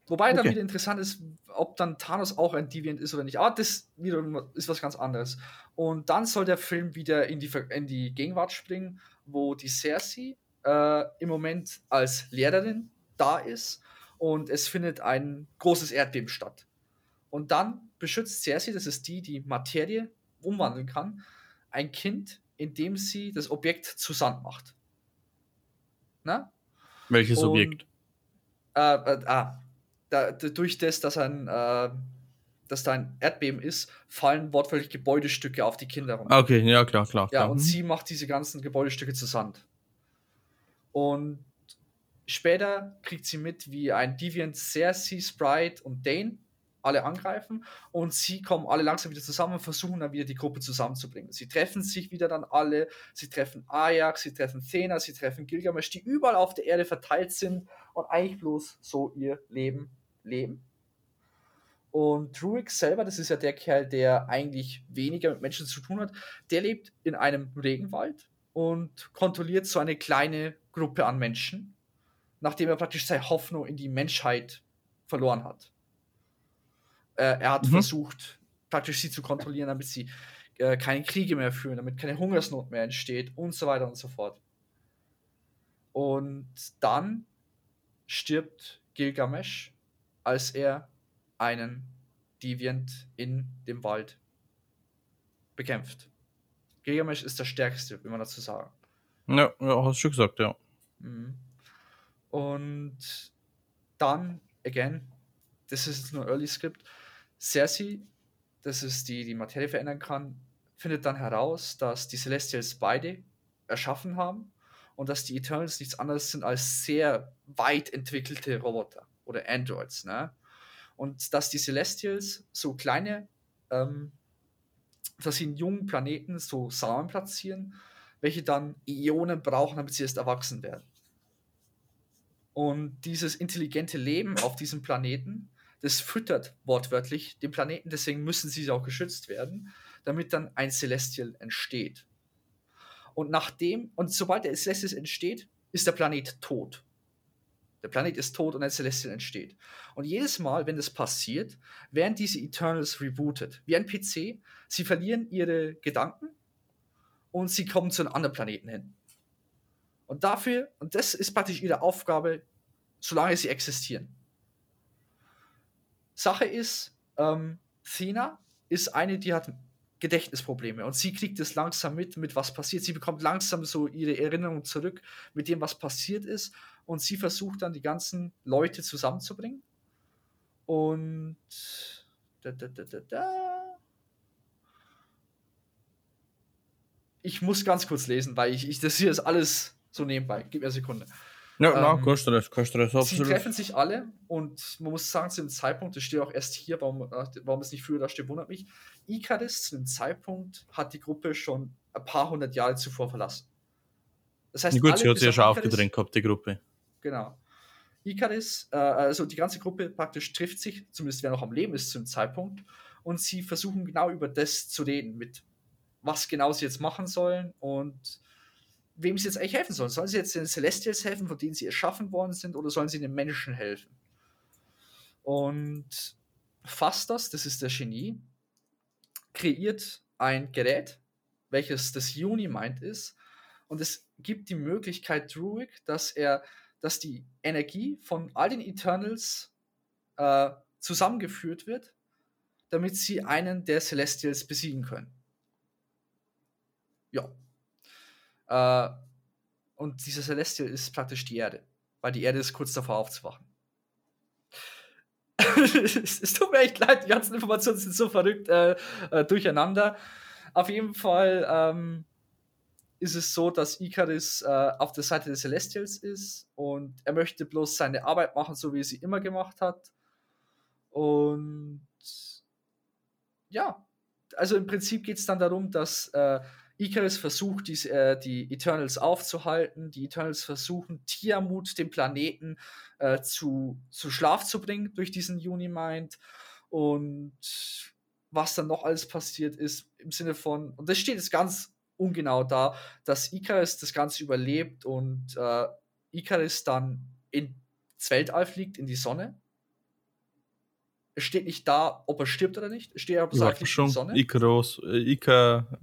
Wobei okay. dann wieder interessant ist, ob dann Thanos auch ein Deviant ist oder nicht. Aber das wiederum ist was ganz anderes. Und dann soll der Film wieder in die, in die Gegenwart springen, wo die Cersei äh, im Moment als Lehrerin da ist und es findet ein großes Erdbeben statt. Und dann beschützt Cersei, das ist die, die Materie umwandeln kann, ein Kind, indem sie das Objekt zu Sand macht. Na? Welches und, Objekt? Äh, äh, ah, da, durch das, dass ein äh, dass da ein Erdbeben ist, fallen wortwörtlich Gebäudestücke auf die Kinder runter. Okay, ja, klar, klar. Ja, klar. und mhm. sie macht diese ganzen Gebäudestücke zu Sand. Und Später kriegt sie mit, wie ein Deviant Cersei, Sprite und Dane alle angreifen und sie kommen alle langsam wieder zusammen und versuchen dann wieder die Gruppe zusammenzubringen. Sie treffen sich wieder dann alle, sie treffen Ajax, sie treffen Thena, sie treffen Gilgamesh, die überall auf der Erde verteilt sind und eigentlich bloß so ihr Leben leben. Und Druig selber, das ist ja der Kerl, der eigentlich weniger mit Menschen zu tun hat, der lebt in einem Regenwald und kontrolliert so eine kleine Gruppe an Menschen nachdem er praktisch seine Hoffnung in die Menschheit verloren hat. Äh, er hat mhm. versucht, praktisch sie zu kontrollieren, damit sie äh, keine Kriege mehr führen, damit keine Hungersnot mehr entsteht und so weiter und so fort. Und dann stirbt Gilgamesh, als er einen Deviant in dem Wald bekämpft. Gilgamesh ist der Stärkste, will man dazu sagen. Ja, ja hast du schon gesagt, ja. Mhm. Und dann, again, das ist jetzt nur Early Script, Cersei, das ist die, die Materie verändern kann, findet dann heraus, dass die Celestials beide erschaffen haben und dass die Eternals nichts anderes sind als sehr weit entwickelte Roboter oder Androids. Ne? Und dass die Celestials so kleine, ähm, dass sie in jungen Planeten so Samen platzieren, welche dann Ionen brauchen, damit sie erst erwachsen werden. Und dieses intelligente Leben auf diesem Planeten, das füttert wortwörtlich den Planeten, deswegen müssen sie auch geschützt werden, damit dann ein Celestial entsteht. Und nachdem, und sobald der Celestial entsteht, ist der Planet tot. Der Planet ist tot und ein Celestial entsteht. Und jedes Mal, wenn das passiert, werden diese Eternals rebooted. Wie ein PC. Sie verlieren ihre Gedanken und sie kommen zu einem anderen Planeten hin. Und dafür, und das ist praktisch ihre Aufgabe, solange sie existieren. Sache ist, ähm, Thena ist eine, die hat Gedächtnisprobleme und sie kriegt es langsam mit, mit was passiert. Sie bekommt langsam so ihre Erinnerung zurück mit dem, was passiert ist und sie versucht dann die ganzen Leute zusammenzubringen. Und da, da, da. Ich muss ganz kurz lesen, weil ich, ich das hier ist alles so nebenbei. Gib mir eine Sekunde. Ja, ähm, na, kein Stress, kein Stress, Sie treffen sich alle und man muss sagen, zu dem Zeitpunkt, das steht auch erst hier, warum, äh, warum es nicht früher da steht, wundert mich. Icarus zu dem Zeitpunkt hat die Gruppe schon ein paar hundert Jahre zuvor verlassen. Das heißt, gut, sie hat sich ja schon aufgedrängt gehabt, die Gruppe. Genau. Icarus, äh, also die ganze Gruppe praktisch trifft sich, zumindest wer noch am Leben ist zu dem Zeitpunkt, und sie versuchen genau über das zu reden, mit was genau sie jetzt machen sollen und wem sie jetzt eigentlich helfen sollen. Sollen sie jetzt den Celestials helfen, von denen sie erschaffen worden sind, oder sollen sie den Menschen helfen? Und Fastos, das ist der Genie, kreiert ein Gerät, welches das Unimind ist, und es gibt die Möglichkeit Druid, dass er, dass die Energie von all den Eternals äh, zusammengeführt wird, damit sie einen der Celestials besiegen können. Ja, äh, und dieser Celestial ist praktisch die Erde, weil die Erde ist kurz davor aufzuwachen. es, tut mir echt leid, die ganzen Informationen sind so verrückt äh, äh, durcheinander. Auf jeden Fall ähm, ist es so, dass Icarus äh, auf der Seite des Celestials ist und er möchte bloß seine Arbeit machen, so wie er sie immer gemacht hat. Und ja, also im Prinzip geht es dann darum, dass äh, Icarus versucht, die, äh, die Eternals aufzuhalten. Die Eternals versuchen, Tiamut, den Planeten, äh, zu, zu Schlaf zu bringen durch diesen Unimind. Und was dann noch alles passiert ist, im Sinne von, und das steht jetzt ganz ungenau da, dass Icarus das Ganze überlebt und äh, Icarus dann ins Weltall fliegt, in die Sonne. Es steht nicht da, ob er stirbt oder nicht. Es steht aber ja, in die Sonne. Icarus, äh, Icar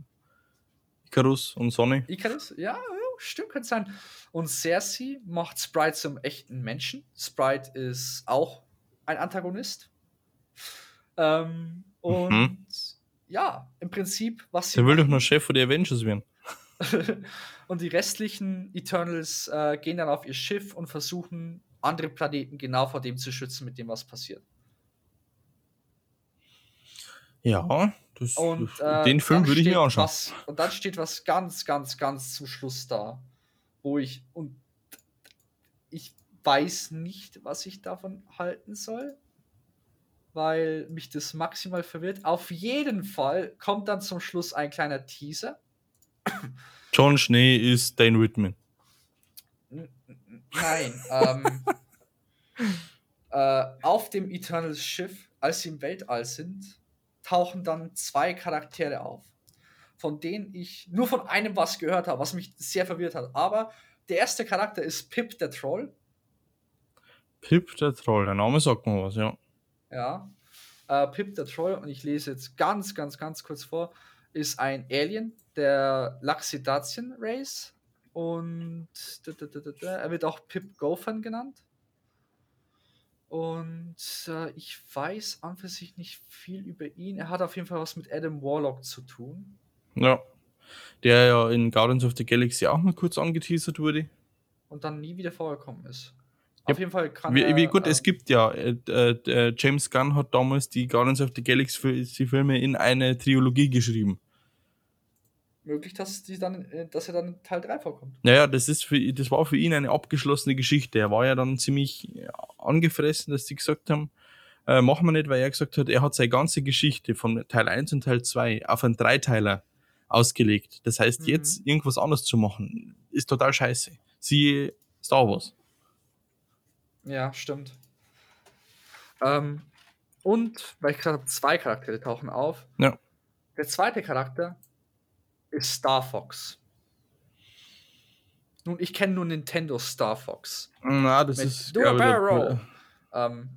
Icarus und Sonny. Icarus, ja, stimmt, könnte sein. Und Cersei macht Sprite zum echten Menschen. Sprite ist auch ein Antagonist. Ähm, und mhm. ja, im Prinzip, was sie. Der will doch nur Chef für die Avengers werden. und die restlichen Eternals äh, gehen dann auf ihr Schiff und versuchen, andere Planeten genau vor dem zu schützen, mit dem was passiert. Ja, das, und, äh, den Film würde ich mir anschauen. Was, und dann steht was ganz, ganz, ganz zum Schluss da, wo ich und ich weiß nicht, was ich davon halten soll, weil mich das maximal verwirrt. Auf jeden Fall kommt dann zum Schluss ein kleiner Teaser. John Schnee ist Dane Whitman. Nein. ähm, äh, auf dem Eternals Schiff, als sie im Weltall sind, tauchen dann zwei Charaktere auf, von denen ich nur von einem was gehört habe, was mich sehr verwirrt hat. Aber der erste Charakter ist Pip der Troll. Pip der Troll, der Name sagt mir was, ja. Ja. Äh, Pip der Troll, und ich lese jetzt ganz, ganz, ganz kurz vor, ist ein Alien der Laxidatien Race. Und er wird auch Pip Goffan genannt. Und äh, ich weiß an für sich nicht viel über ihn. Er hat auf jeden Fall was mit Adam Warlock zu tun. Ja. Der ja in Guardians of the Galaxy auch mal kurz angeteasert wurde. Und dann nie wieder vorgekommen ist. Ja, auf jeden Fall kann wie, er, wie gut, äh, es gibt ja, äh, äh, James Gunn hat damals die Guardians of the Galaxy Filme in eine Trilogie geschrieben möglich, dass, die dann, äh, dass er dann in Teil 3 vorkommt. Naja, das, ist für, das war für ihn eine abgeschlossene Geschichte. Er war ja dann ziemlich angefressen, dass die gesagt haben, äh, machen wir nicht, weil er gesagt hat, er hat seine ganze Geschichte von Teil 1 und Teil 2 auf einen Dreiteiler ausgelegt. Das heißt, mhm. jetzt irgendwas anderes zu machen, ist total scheiße. Siehe Star Wars. Ja, stimmt. Ähm, und, weil ich gerade habe, zwei Charaktere tauchen auf. Ja. Der zweite Charakter ist Star Fox. Nun, ich kenne nur Nintendo Star Fox. Na, das ist. Glaube, Barrel. Ähm,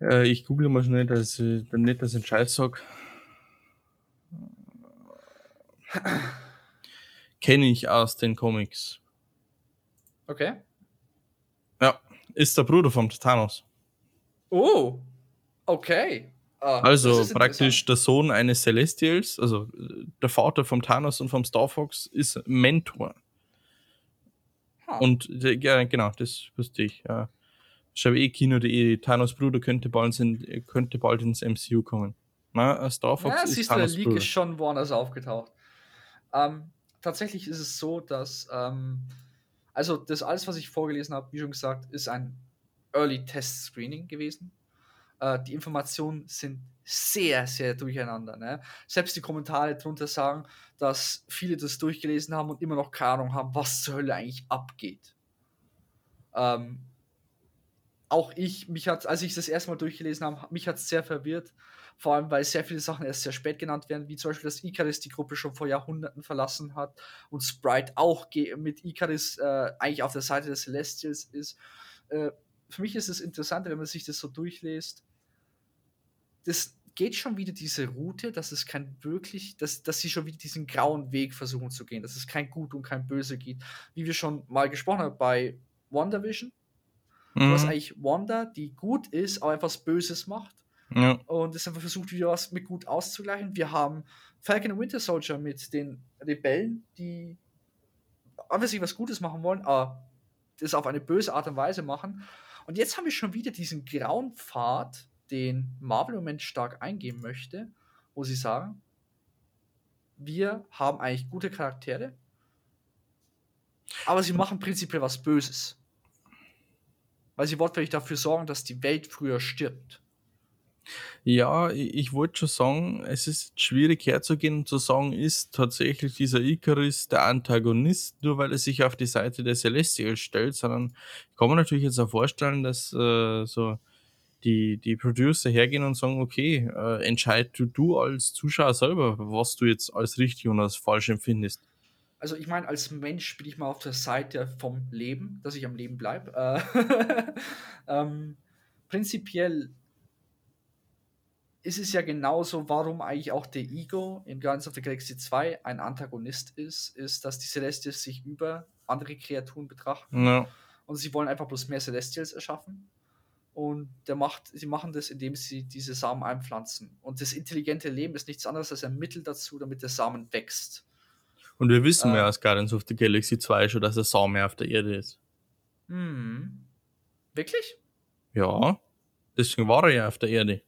äh, ich google mal schnell, dass ich dann nicht das Scheiß sag. Kenne ich aus den Comics. Okay. Ja, ist der Bruder von Thanos. Oh, okay. Ah, also praktisch der Sohn eines Celestials, also äh, der Vater vom Thanos und vom Star Fox, ist Mentor. Huh. Und ja, genau, das wusste ich. Ja. Schau eh Kino.de, Thanos Bruder könnte bald, in, könnte bald ins MCU kommen. Na, Star Fox ja, ist siehst Thanos du, der Leak ist schon woanders aufgetaucht. Ähm, tatsächlich ist es so, dass ähm, also das alles, was ich vorgelesen habe, wie schon gesagt, ist ein Early Test Screening gewesen. Äh, die Informationen sind sehr, sehr durcheinander. Ne? Selbst die Kommentare drunter sagen, dass viele das durchgelesen haben und immer noch keine Ahnung haben, was zur Hölle eigentlich abgeht. Ähm, auch ich, mich hat, als ich das erste Mal durchgelesen habe, mich hat es sehr verwirrt. Vor allem, weil sehr viele Sachen erst sehr spät genannt werden, wie zum Beispiel, dass Icarus die Gruppe schon vor Jahrhunderten verlassen hat und Sprite auch mit Icarus äh, eigentlich auf der Seite des Celestials ist. Äh, für mich ist es interessant, wenn man sich das so durchliest. Das geht schon wieder diese Route, dass es kein wirklich, dass, dass sie schon wieder diesen grauen Weg versuchen zu gehen, dass es kein Gut und kein Böse gibt. Wie wir schon mal gesprochen haben bei WandaVision. Mhm. Hast eigentlich Wanda, die gut ist, aber etwas Böses macht. Ja. Und es einfach versucht, wieder was mit gut auszugleichen. Wir haben Falcon und Winter Soldier mit den Rebellen, die einfach sich was Gutes machen wollen, aber das auf eine böse Art und Weise machen. Und jetzt haben wir schon wieder diesen grauen Pfad, den Marvel im Moment stark eingehen möchte, wo sie sagen, wir haben eigentlich gute Charaktere, aber sie machen prinzipiell was Böses. Weil sie wortwörtlich dafür sorgen, dass die Welt früher stirbt. Ja, ich wollte schon sagen, es ist schwierig herzugehen und zu sagen, ist tatsächlich dieser Icarus der Antagonist, nur weil er sich auf die Seite der Celestials stellt, sondern ich kann mir natürlich jetzt auch vorstellen, dass äh, so die, die Producer hergehen und sagen, okay, äh, entscheid du, du als Zuschauer selber, was du jetzt als richtig und als falsch empfindest. Also ich meine, als Mensch bin ich mal auf der Seite vom Leben, dass ich am Leben bleibe. Äh, ähm, prinzipiell ist es ja genauso, warum eigentlich auch der Ego in Guardians of the Galaxy 2 ein Antagonist ist, ist, dass die Celestials sich über andere Kreaturen betrachten. Ja. Und sie wollen einfach bloß mehr Celestials erschaffen. Und der macht, sie machen das, indem sie diese Samen einpflanzen. Und das intelligente Leben ist nichts anderes als ein Mittel dazu, damit der Samen wächst. Und wir wissen äh, ja aus Guardians of the Galaxy 2 schon, dass der Samen auf der Erde ist. Hm. Wirklich? Ja. Deswegen war er ja auf der Erde.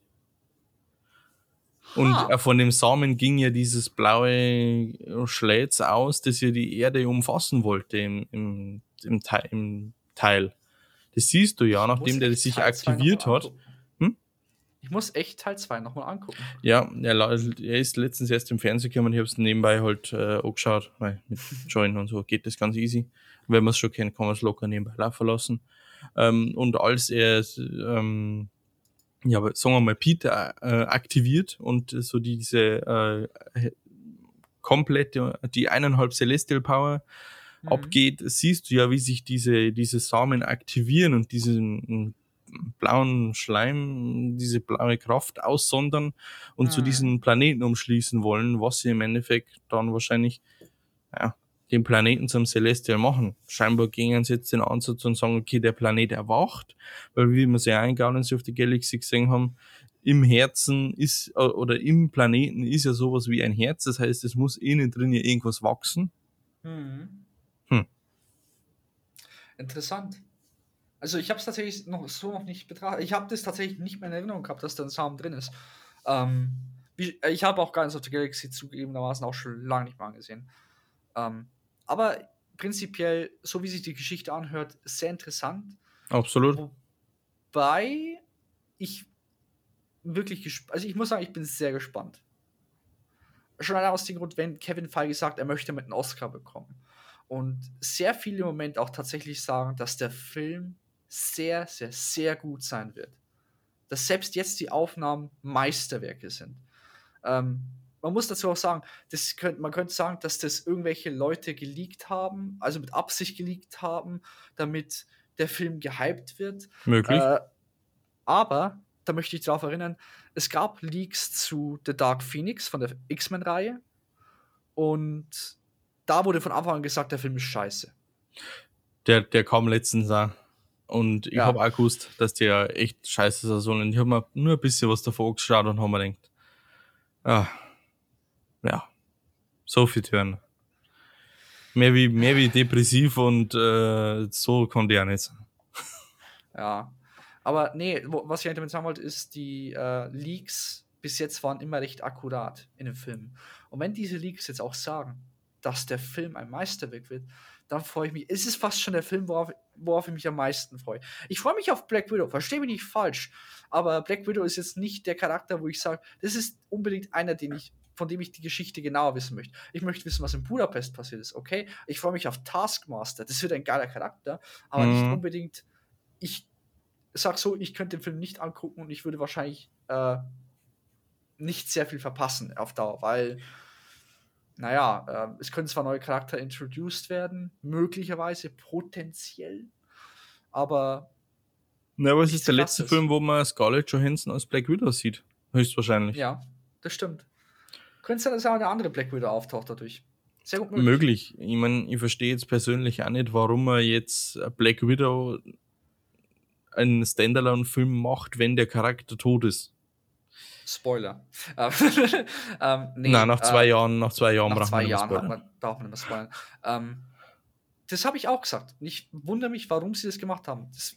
Und ah. von dem Samen ging ja dieses blaue Schlätz aus, das ja die Erde umfassen wollte im, im, im, Teil, im Teil. Das siehst du ja, nachdem der sich Teil aktiviert hat. Hm? Ich muss echt Teil 2 nochmal angucken. Ja, er, er, ist letztens erst im Fernsehen gekommen. Ich habe es nebenbei halt äh, angeschaut, weil mit Join und so geht das ganz easy. Wenn man es schon kennt, kann man es locker nebenbei laufen lassen. Ähm, und als er ähm, ja, sagen wir mal, Peter äh, aktiviert und so diese äh, komplette, die eineinhalb Celestial Power mhm. abgeht, siehst du ja, wie sich diese, diese Samen aktivieren und diesen blauen Schleim, diese blaue Kraft aussondern und mhm. zu diesen Planeten umschließen wollen, was sie im Endeffekt dann wahrscheinlich ja, den Planeten zum Celestial machen. Scheinbar gingen sie jetzt den Ansatz und sagen, okay, der Planet erwacht, weil wie wir es ja in Guardians of the Galaxy gesehen haben, im Herzen ist, oder im Planeten ist ja sowas wie ein Herz, das heißt, es muss innen drin ja irgendwas wachsen. Mhm. Hm. Interessant. Also ich habe es tatsächlich noch so noch nicht betrachtet. Ich habe das tatsächlich nicht mehr in Erinnerung gehabt, dass da ein Samen drin ist. Ähm, ich habe auch Guardians of the Galaxy zugegebenermaßen auch schon lange nicht mehr angesehen. Ähm, aber prinzipiell, so wie sich die Geschichte anhört, sehr interessant. Absolut. Wobei ich wirklich gespannt, also ich muss sagen, ich bin sehr gespannt. Schon allein aus dem Grund, wenn Kevin Feige sagt, er möchte mit einem Oscar bekommen. Und sehr viele im Moment auch tatsächlich sagen, dass der Film sehr, sehr, sehr gut sein wird. Dass selbst jetzt die Aufnahmen Meisterwerke sind. Ähm, man muss dazu auch sagen, das könnt, man könnte sagen, dass das irgendwelche Leute geleakt haben, also mit Absicht geleakt haben, damit der Film gehypt wird. Möglich. Äh, aber, da möchte ich darauf erinnern, es gab Leaks zu The Dark Phoenix von der X-Men-Reihe und da wurde von Anfang an gesagt, der Film ist scheiße. Der, der kam letztens da. Und ich Ja. habe auch gewusst, dass der echt scheiße sein soll. Und ich habe mir nur ein bisschen was davor geschaut und habe mir gedacht, ah, ja, so viel hören. Mehr wie, mehr wie depressiv und äh, so konnte ich nicht sein. Ja. Aber nee, was ich damit sagen wollte, ist, die äh, Leaks bis jetzt waren immer recht akkurat in den Filmen. Und wenn diese Leaks jetzt auch sagen, dass der Film ein Meisterwerk wird, dann freue ich mich. Es ist fast schon der Film, worauf, worauf ich mich am meisten freue. Ich freue mich auf Black Widow, verstehe mich nicht falsch. Aber Black Widow ist jetzt nicht der Charakter, wo ich sage, das ist unbedingt einer, den ich, von dem ich die Geschichte genauer wissen möchte. Ich möchte wissen, was in Budapest passiert ist, okay? Ich freue mich auf Taskmaster, das wird ein geiler Charakter, aber nicht Mhm. unbedingt. Ich sag so, ich könnte den Film nicht angucken und ich würde wahrscheinlich äh, nicht sehr viel verpassen auf Dauer, weil, naja, äh, es können zwar neue Charakter introduced werden, möglicherweise, potenziell, aber Na, aber es ist der letzte. Film, wo man Scarlett Johansson als Black Widow sieht. Höchstwahrscheinlich. ja, das stimmt. Könnte sein, dass auch eine andere Black Widow auftaucht dadurch. Sehr gut möglich. Möglich. Ich meine, ich verstehe jetzt persönlich auch nicht, warum man jetzt Black Widow einen Standalone-Film macht, wenn der Charakter tot ist. Spoiler. Ähm, ähm, nee, Nein, nach zwei äh, Jahren, nach zwei Jahren nach braucht zwei man Jahren spoilern. man, darf man nicht mehr spoilern. Ähm, das habe ich auch gesagt. Und Ich wundere mich, warum sie das gemacht haben. Das,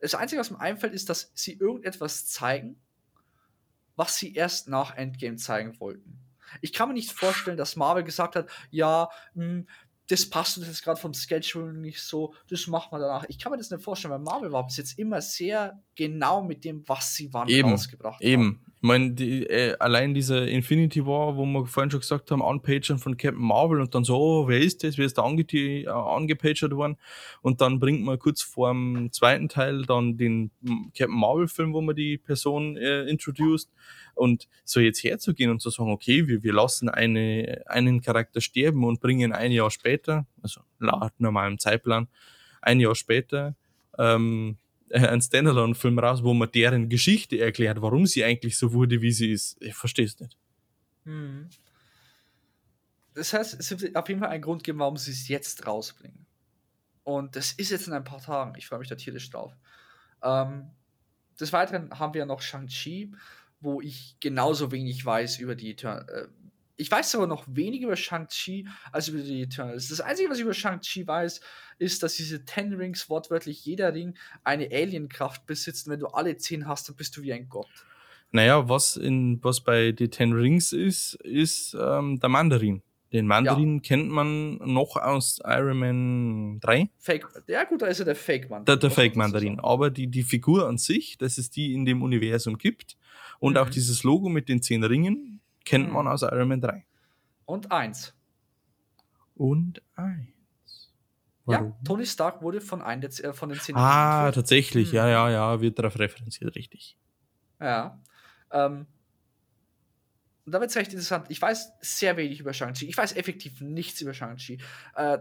das Einzige, was mir einfällt, ist, dass sie irgendetwas zeigen, was sie erst nach Endgame zeigen wollten. Ich kann mir nicht vorstellen, dass Marvel gesagt hat, ja, mh, das passt uns jetzt gerade vom Schedule nicht so, das machen wir danach. Ich kann mir das nicht vorstellen, weil Marvel war bis jetzt immer sehr genau mit dem, was sie wann Eben, rausgebracht haben. Eben. Ich meine, die, äh, allein diese Infinity War, wo wir vorhin schon gesagt haben, Unpagern von Captain Marvel und dann so, oh, wer ist das? Wer ist da ange äh, angepagert worden? Und dann bringt man kurz vor dem zweiten Teil dann den Captain Marvel Film, wo man die Person äh, introduced. Und so jetzt herzugehen und zu sagen, okay, wir, wir lassen eine, einen Charakter sterben und bringen ein Jahr später, also laut normalem Zeitplan, ein Jahr später, ähm, äh, einen Standalone-Film raus, wo man deren Geschichte erklärt, warum sie eigentlich so wurde, wie sie ist. Ich verstehe es nicht. Mhm. Das heißt, es wird auf jeden Fall einen Grund geben, warum sie es jetzt rausbringen. Und das ist jetzt in ein paar Tagen. Ich freue mich da tierisch drauf. Ähm, des Weiteren haben wir noch Shang-Chi, wo ich genauso wenig weiß über die. Äh, ich weiß aber noch weniger über Shang-Chi als über die Eternals. Das Einzige, was ich über Shang-Chi weiß, ist, dass diese Ten Rings wortwörtlich jeder Ring eine Alienkraft besitzt. Und wenn du alle zehn hast, dann bist du wie ein Gott. Naja, was, in, was bei The Ten Rings ist, ist ähm, der Mandarin. Den Mandarin kennt man noch aus Iron Man 3. Fake. Ja, gut, da ist ja der Fake-Mann. Der, der Fake-Mandarin. Aber die, die Figur an sich, dass es die in dem Universum gibt und Mhm. auch dieses Logo mit den zehn Ringen, kennt Mhm. man aus Iron Man 3. Und eins. Und eins. Ja, Tony Stark wurde von, ein äh, von den zehn Ah, entführt. tatsächlich, Mhm. ja, ja, ja, wird darauf referenziert, richtig. Ja. Ähm, und da wird es recht interessant. Ich weiß sehr wenig über Shang-Chi. Ich weiß effektiv nichts über Shang-Chi. Äh,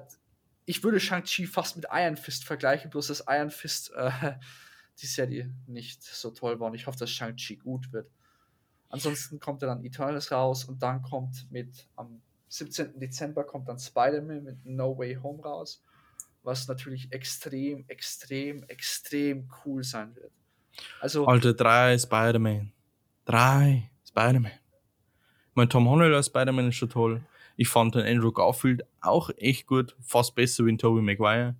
ich würde Shang-Chi fast mit Iron Fist vergleichen, bloß dass Iron Fist äh, die Serie nicht so toll war. Und ich hoffe, dass Shang-Chi gut wird. Ansonsten kommt ja dann Eternals raus und dann kommt mit am 17. Dezember kommt dann Spider-Man mit No Way Home raus, was natürlich extrem, extrem, extrem cool sein wird. Also, Alter, drei Spider-Man. Drei Spider-Man. Mein, Tom Holland als Spider-Man ist schon toll. Ich fand den Andrew Garfield auch echt gut. Fast besser wie den Tobey Maguire.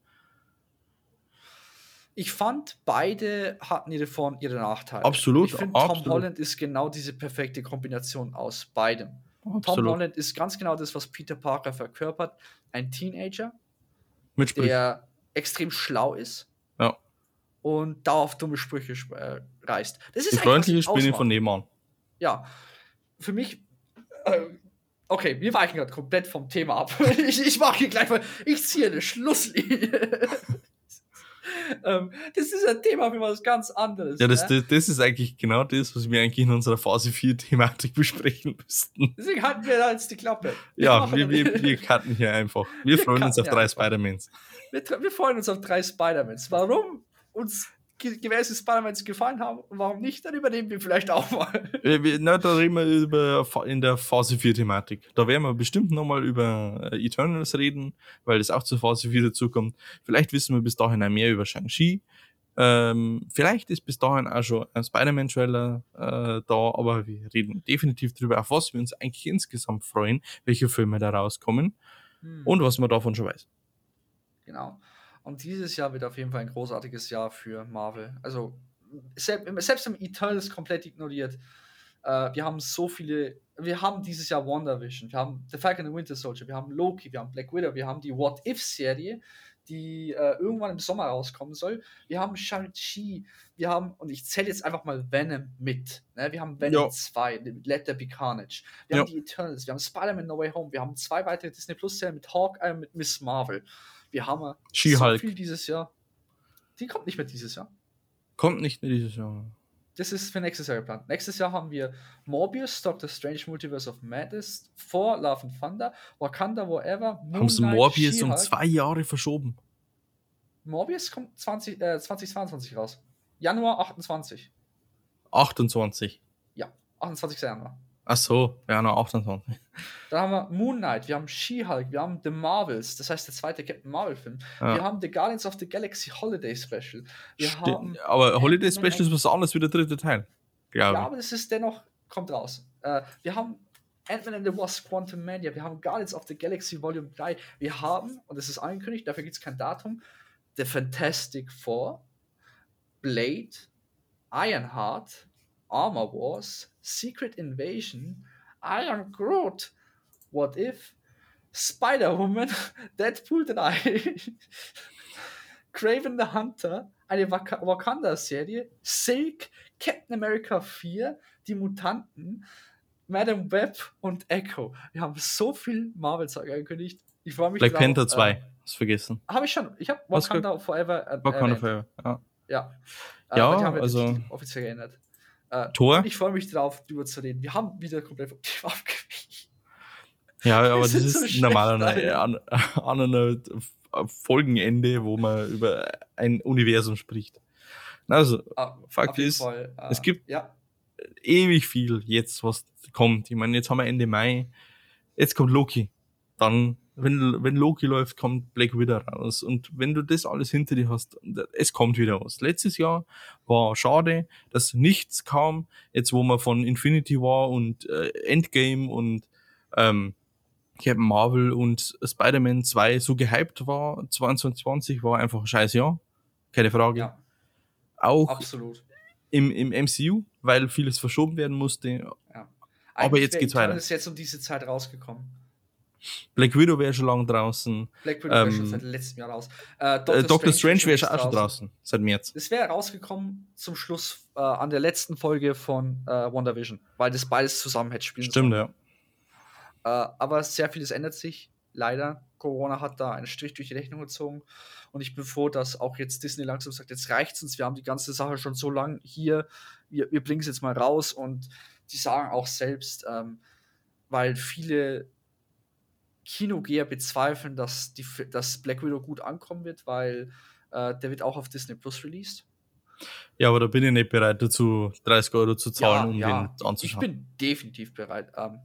Ich fand, beide hatten ihre Vor- und ihre Nachteile. Absolut, Ich finde, Tom. Holland ist genau diese perfekte Kombination aus beidem. Tom Absolut. Holland ist ganz genau das, was Peter Parker verkörpert. Ein Teenager, Mit Sprüchen. der extrem schlau ist Ja. und dauerhaft dumme Sprüche sp- äh, reißt. Das ist Die freundliche Spinne von nebenan. Ja, für mich. Äh, okay, wir weichen gerade komplett vom Thema ab. ich, ich mache hier gleich mal. Ich ziehe eine Schlusslinie. ähm, das ist ein Thema für was ganz anderes. Ja, das, ne? das, das ist eigentlich genau das, was wir eigentlich in unserer Phase 4 Thematik besprechen müssten. Deswegen halten wir da jetzt die Klappe. Ja, wir, wir, wir cutten hier einfach. Wir, Wir freuen uns auf drei. Spider-Mans. wir, wir freuen uns auf drei Spider-Mans. Warum uns gemäß des Spider-Mans gefallen haben. Warum nicht? Dann übernehmen wir vielleicht auch mal. Na, da reden wir über in der Phase 4 Thematik. Da werden wir bestimmt nochmal über äh, Eternals reden, weil das auch zur Phase 4 dazukommt. Vielleicht wissen wir bis dahin auch mehr über Shang-Chi. Ähm, vielleicht ist bis dahin auch schon ein Spider-Man-Trailer äh, da, aber wir reden definitiv darüber, auf was wir uns eigentlich insgesamt freuen, welche Filme da rauskommen hm. und was man davon schon weiß. Genau. Und dieses Jahr wird auf jeden Fall ein großartiges Jahr für Marvel. Also selbst, im Eternals komplett ignoriert. Äh, wir haben so viele. Wir haben dieses Jahr WandaVision, wir haben The Falcon and Winter Soldier, wir haben Loki, wir haben Black Widow, wir haben die What If-Serie, die äh, irgendwann im Sommer rauskommen soll. Wir haben Shang-Chi, wir haben, und ich zähle jetzt einfach mal Venom mit. Ne? Wir haben Venom jo. 2, Let There Be Carnage. Wir jo. haben die Eternals, wir haben Spider-Man No Way Home, wir haben zwei weitere Disney Plus-Serien mit Hawkeye und mit Miss Marvel. Wir haben so viel dieses Jahr. Die kommt nicht mehr dieses Jahr. Kommt nicht mehr dieses Jahr. Das ist für nächstes Jahr geplant. Nächstes Jahr haben wir Morbius, Doctor Strange Multiverse of Madness, For Love and Thunder, Wakanda Whatever, Moon Haben sie Morbius um zwei Jahre verschoben? Morbius kommt 20, äh, 2022 raus. Januar 28. 28? Ja, 28. Januar. Ach so, ja, noch 28. Dann haben wir Moon Knight, wir haben She-Hulk, wir haben The Marvels, das heißt der zweite Captain Marvel-Film. Ja. Wir haben The Guardians of the Galaxy Holiday Special. Wir Stimmt, haben aber Holiday Special ist was anderes wie der dritte Teil. Ja, aber das ist dennoch, kommt raus. Äh, wir haben Ant-Man and the Wasp Quantum Mania, wir haben Guardians of the Galaxy Volume 3, wir haben, und das ist angekündigt, dafür gibt es kein Datum, The Fantastic Four, Blade, Ironheart, Armor Wars, Secret Invasion, Iron Groot, What If, Spider-Woman, Deadpool 3, Craven the Hunter, eine Wak Wakanda-Serie, Silk, Captain America 4, Die Mutanten, Madame Web und Echo. Wir haben so viel Marvel-Zeug angekündigt. Ich freue mich Black drauf. Panther 2, äh, hast vergessen. Habe ich schon. Ich habe Wakanda Forever. Äh, Wakanda Forever, ja. Ja, äh, ja also. Offiziell geändert. Äh, Tor? Ich freue mich drauf, darüber zu reden. Wir haben wieder komplett vom Thema abgewichen. Ja, aber das ist so normal an, an einem Folgenende, wo man über ein Universum spricht. Also, ah, Fakt ist, Fall, uh, es gibt ja. ewig viel jetzt, was kommt. Ich meine, jetzt haben wir Ende Mai, jetzt kommt Loki. Dann wenn, wenn Loki läuft, kommt Black Widow raus. Und wenn du das alles hinter dir hast, es kommt wieder was. Letztes Jahr war schade, dass nichts kam. Jetzt, wo man von Infinity War und äh, Endgame und ähm, Captain Marvel und Spider-Man 2 so gehypt war, 2020 war einfach ein scheiß Jahr. Keine Frage. Ja. Auch Absolut. Im, im MCU, weil vieles verschoben werden musste. Ja. Aber jetzt geht's weiter. ist jetzt um diese Zeit rausgekommen. Black Widow wäre schon lange draußen. Black Widow ähm, wäre schon seit letztem Jahr raus. Äh, Doctor, äh, Doctor, Strange, Strange wäre auch schon draußen, seit März. Es wäre rausgekommen zum Schluss äh, an der letzten Folge von äh, WandaVision, weil das beides zusammen hätte spielen Stimmt, sollen. ja. Äh, aber sehr vieles ändert sich, leider. Corona hat da einen Strich durch die Rechnung gezogen. Und ich bin froh, dass auch jetzt Disney langsam sagt, jetzt reicht's uns, wir haben die ganze Sache schon so lange hier, wir, wir bringen es jetzt mal raus. Und die sagen auch selbst, ähm, weil viele Kinogeher bezweifeln, dass, die, dass Black Widow gut ankommen wird, weil äh, der wird auch auf Disney Plus released. Ja, aber da bin ich nicht bereit dazu, 30 Euro zu zahlen, ja, um ja. den anzuschauen. Ich bin definitiv bereit, ähm,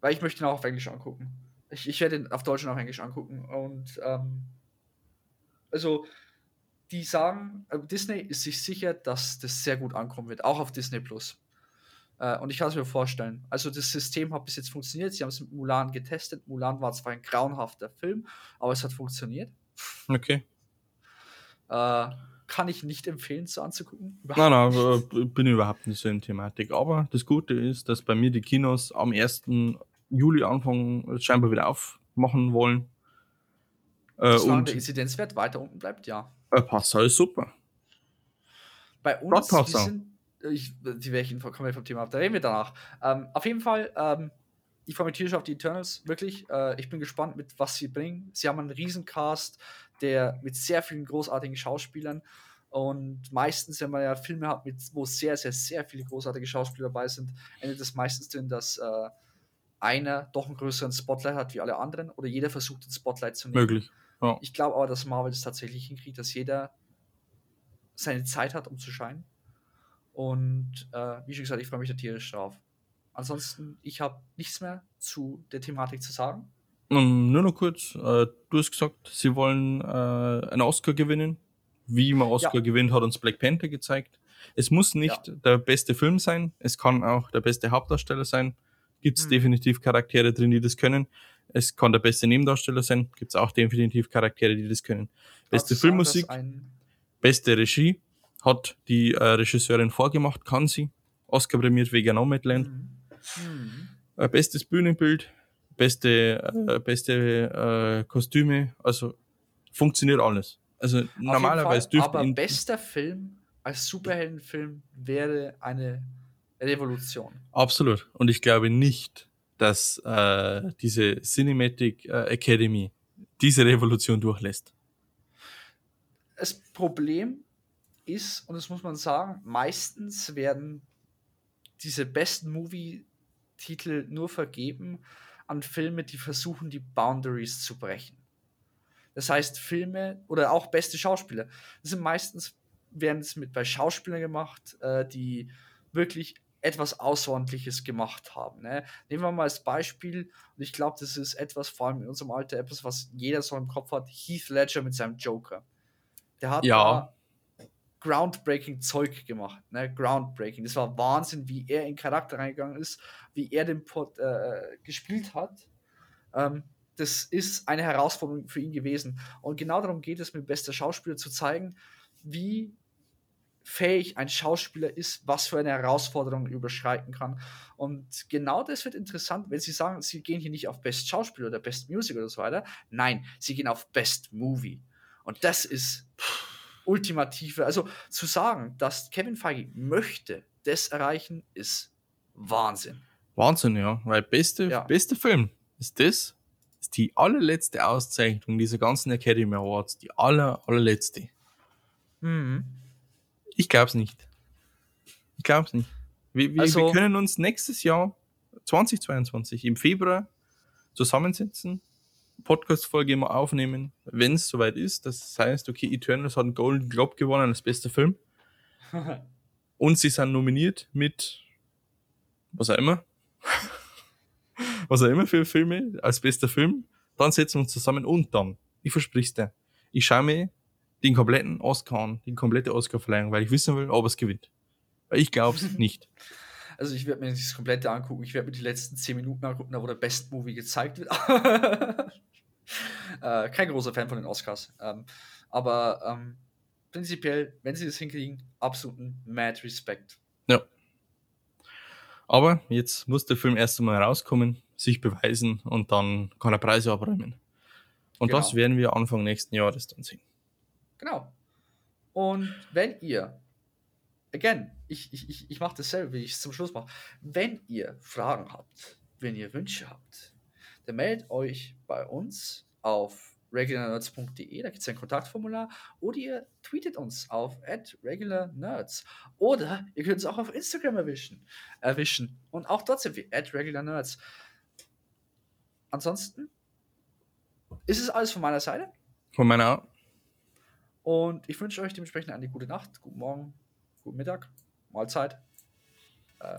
weil ich möchte ihn auch auf Englisch angucken. Ich, ich werde ihn auf Deutsch und auf Englisch angucken. Und ähm, also, die sagen, äh, Disney ist sich sicher, dass das sehr gut ankommen wird, auch auf Disney Plus. Äh, und ich kann es mir vorstellen. Also das System hat bis jetzt funktioniert. Sie haben es mit Mulan getestet. Mulan war zwar ein grauenhafter Film, aber es hat funktioniert. Okay. Äh, kann ich nicht empfehlen, so anzugucken. Überhaupt nein, nein, äh, bin überhaupt nicht so in Thematik. Aber das Gute ist, dass bei mir die Kinos am 1. Juli Anfang scheinbar wieder aufmachen wollen. Äh, Solange und der Inzidenzwert weiter unten bleibt, ja. Äh, Passau ist super. Bei uns, wir sind, ich, die welchen kommen vom Thema ab, da reden wir danach. Ähm, auf jeden Fall, ähm, ich freue mich tierisch auf die Eternals, wirklich. Äh, ich bin gespannt, mit was sie bringen. Sie haben einen Riesencast, der mit sehr vielen großartigen Schauspielern und meistens, wenn man ja Filme hat, mit, wo sehr, sehr, sehr viele großartige Schauspieler dabei sind, endet es meistens drin, dass äh, einer doch einen größeren Spotlight hat wie alle anderen oder jeder versucht, den Spotlight zu nehmen. Möglich. Ja. Ich glaube aber, dass Marvel es tatsächlich hinkriegt, dass jeder seine Zeit hat, um zu scheinen. Und äh, wie schon gesagt, ich freue mich da tierisch drauf. Ansonsten, ich habe nichts mehr zu der Thematik zu sagen. Um, ähm, nur noch kurz, äh, du hast gesagt, sie wollen äh, einen Oscar gewinnen. Wie man Oscar ja. gewinnt, hat uns Black Panther gezeigt. Es muss nicht ja. der beste Film sein, es kann auch der beste Hauptdarsteller sein. Gibt es mhm. definitiv Charaktere drin, die das können. Es kann der beste Nebendarsteller sein, gibt es auch definitiv Charaktere, die das können. Beste Filmmusik, beste Regie, hat die äh, Regisseurin vorgemacht, kann sie. Oscar prämiert wegen Nomadland. Mhm. Äh, bestes Bühnenbild, beste, äh, beste äh, Kostüme, also funktioniert alles. Also Auf normalerweise dürfte. Aber bester Film als Superheldenfilm wäre eine Revolution. Absolut. Und ich glaube nicht, dass äh, diese Cinematic äh, Academy diese Revolution durchlässt. Das Problem ist, und das muss man sagen, meistens werden diese besten Movie-Titel nur vergeben an Filme, die versuchen, die Boundaries zu brechen. Das heißt, Filme oder auch beste Schauspieler. Das sind meistens, werden es mit bei Schauspielern gemacht, äh, die wirklich etwas Außerordentliches gemacht haben. Ne? Nehmen wir mal als Beispiel, und ich glaube, das ist etwas, vor allem in unserem Alter, etwas, was jeder so im Kopf hat, Heath Ledger mit seinem Joker. Der hat ja. Groundbreaking Zeug gemacht. Ne? Groundbreaking. Das war Wahnsinn, wie er in Charakter reingegangen ist, wie er den Pod äh, gespielt hat. Ähm, das ist eine Herausforderung für ihn gewesen. Und genau darum geht es, mit bester Schauspieler zu zeigen, wie fähig ein Schauspieler ist, was für eine Herausforderung er überschreiten kann. Und genau das wird interessant, wenn Sie sagen, Sie gehen hier nicht auf Best Schauspieler oder Best Music oder so weiter. Nein, Sie gehen auf Best Movie. Und das ist ultimative. Also zu sagen, dass Kevin Feige möchte das erreichen, ist Wahnsinn. Wahnsinn, ja. Weil beste, ja. beste Film ist das, ist die allerletzte Auszeichnung dieser ganzen Academy Awards. Die aller, allerletzte. Mhm. Ich glaube es nicht. Ich glaube es nicht. Wir, wir, also, wir können uns nächstes Jahr, 2022, im Februar zusammensetzen, Podcast-Folge mal aufnehmen, wenn es soweit ist. Das heißt, okay, Eternals hat einen Golden Globe gewonnen als bester Film. Und sie sind nominiert mit was auch immer. was auch immer für Filme als bester Film. Dann setzen wir uns zusammen und dann, ich versprich's dir, ich schaue mir den kompletten Oscar an, die komplette Oscar-Verleihung, weil ich wissen will, ob es gewinnt. Weil ich glaube es nicht. Also ich werde mir das komplette angucken. Ich werde mir die letzten 10 Minuten angucken, da wo der Best Movie gezeigt wird. äh, kein großer Fan von den Oscars. Ähm, aber ähm, prinzipiell, wenn sie das hinkriegen, absoluten Mad Respect. Ja. Aber jetzt muss der Film erst einmal rauskommen, sich beweisen und dann kann er Preise abräumen. Und genau. das werden wir Anfang nächsten Jahres dann sehen. Genau. Und wenn ihr, again, ich, ich, ich, ich mache dasselbe, wie ich es zum Schluss mache, wenn ihr Fragen habt, wenn ihr Wünsche habt, dann meldet euch bei uns auf regularnerds.de, da gibt es ein Kontaktformular, oder ihr tweetet uns auf regularnerds. Oder ihr könnt es auch auf Instagram erwischen, erwischen. Und auch dort sind wir regularnerds. Ansonsten ist es alles von meiner Seite. Von meiner und ich wünsche euch dementsprechend eine gute Nacht, guten Morgen, guten Mittag, Mahlzeit. Äh,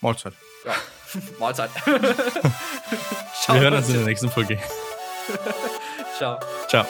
Mahlzeit. Ja, Mahlzeit. Wir hören uns in der nächsten Folge. Ciao. Ciao.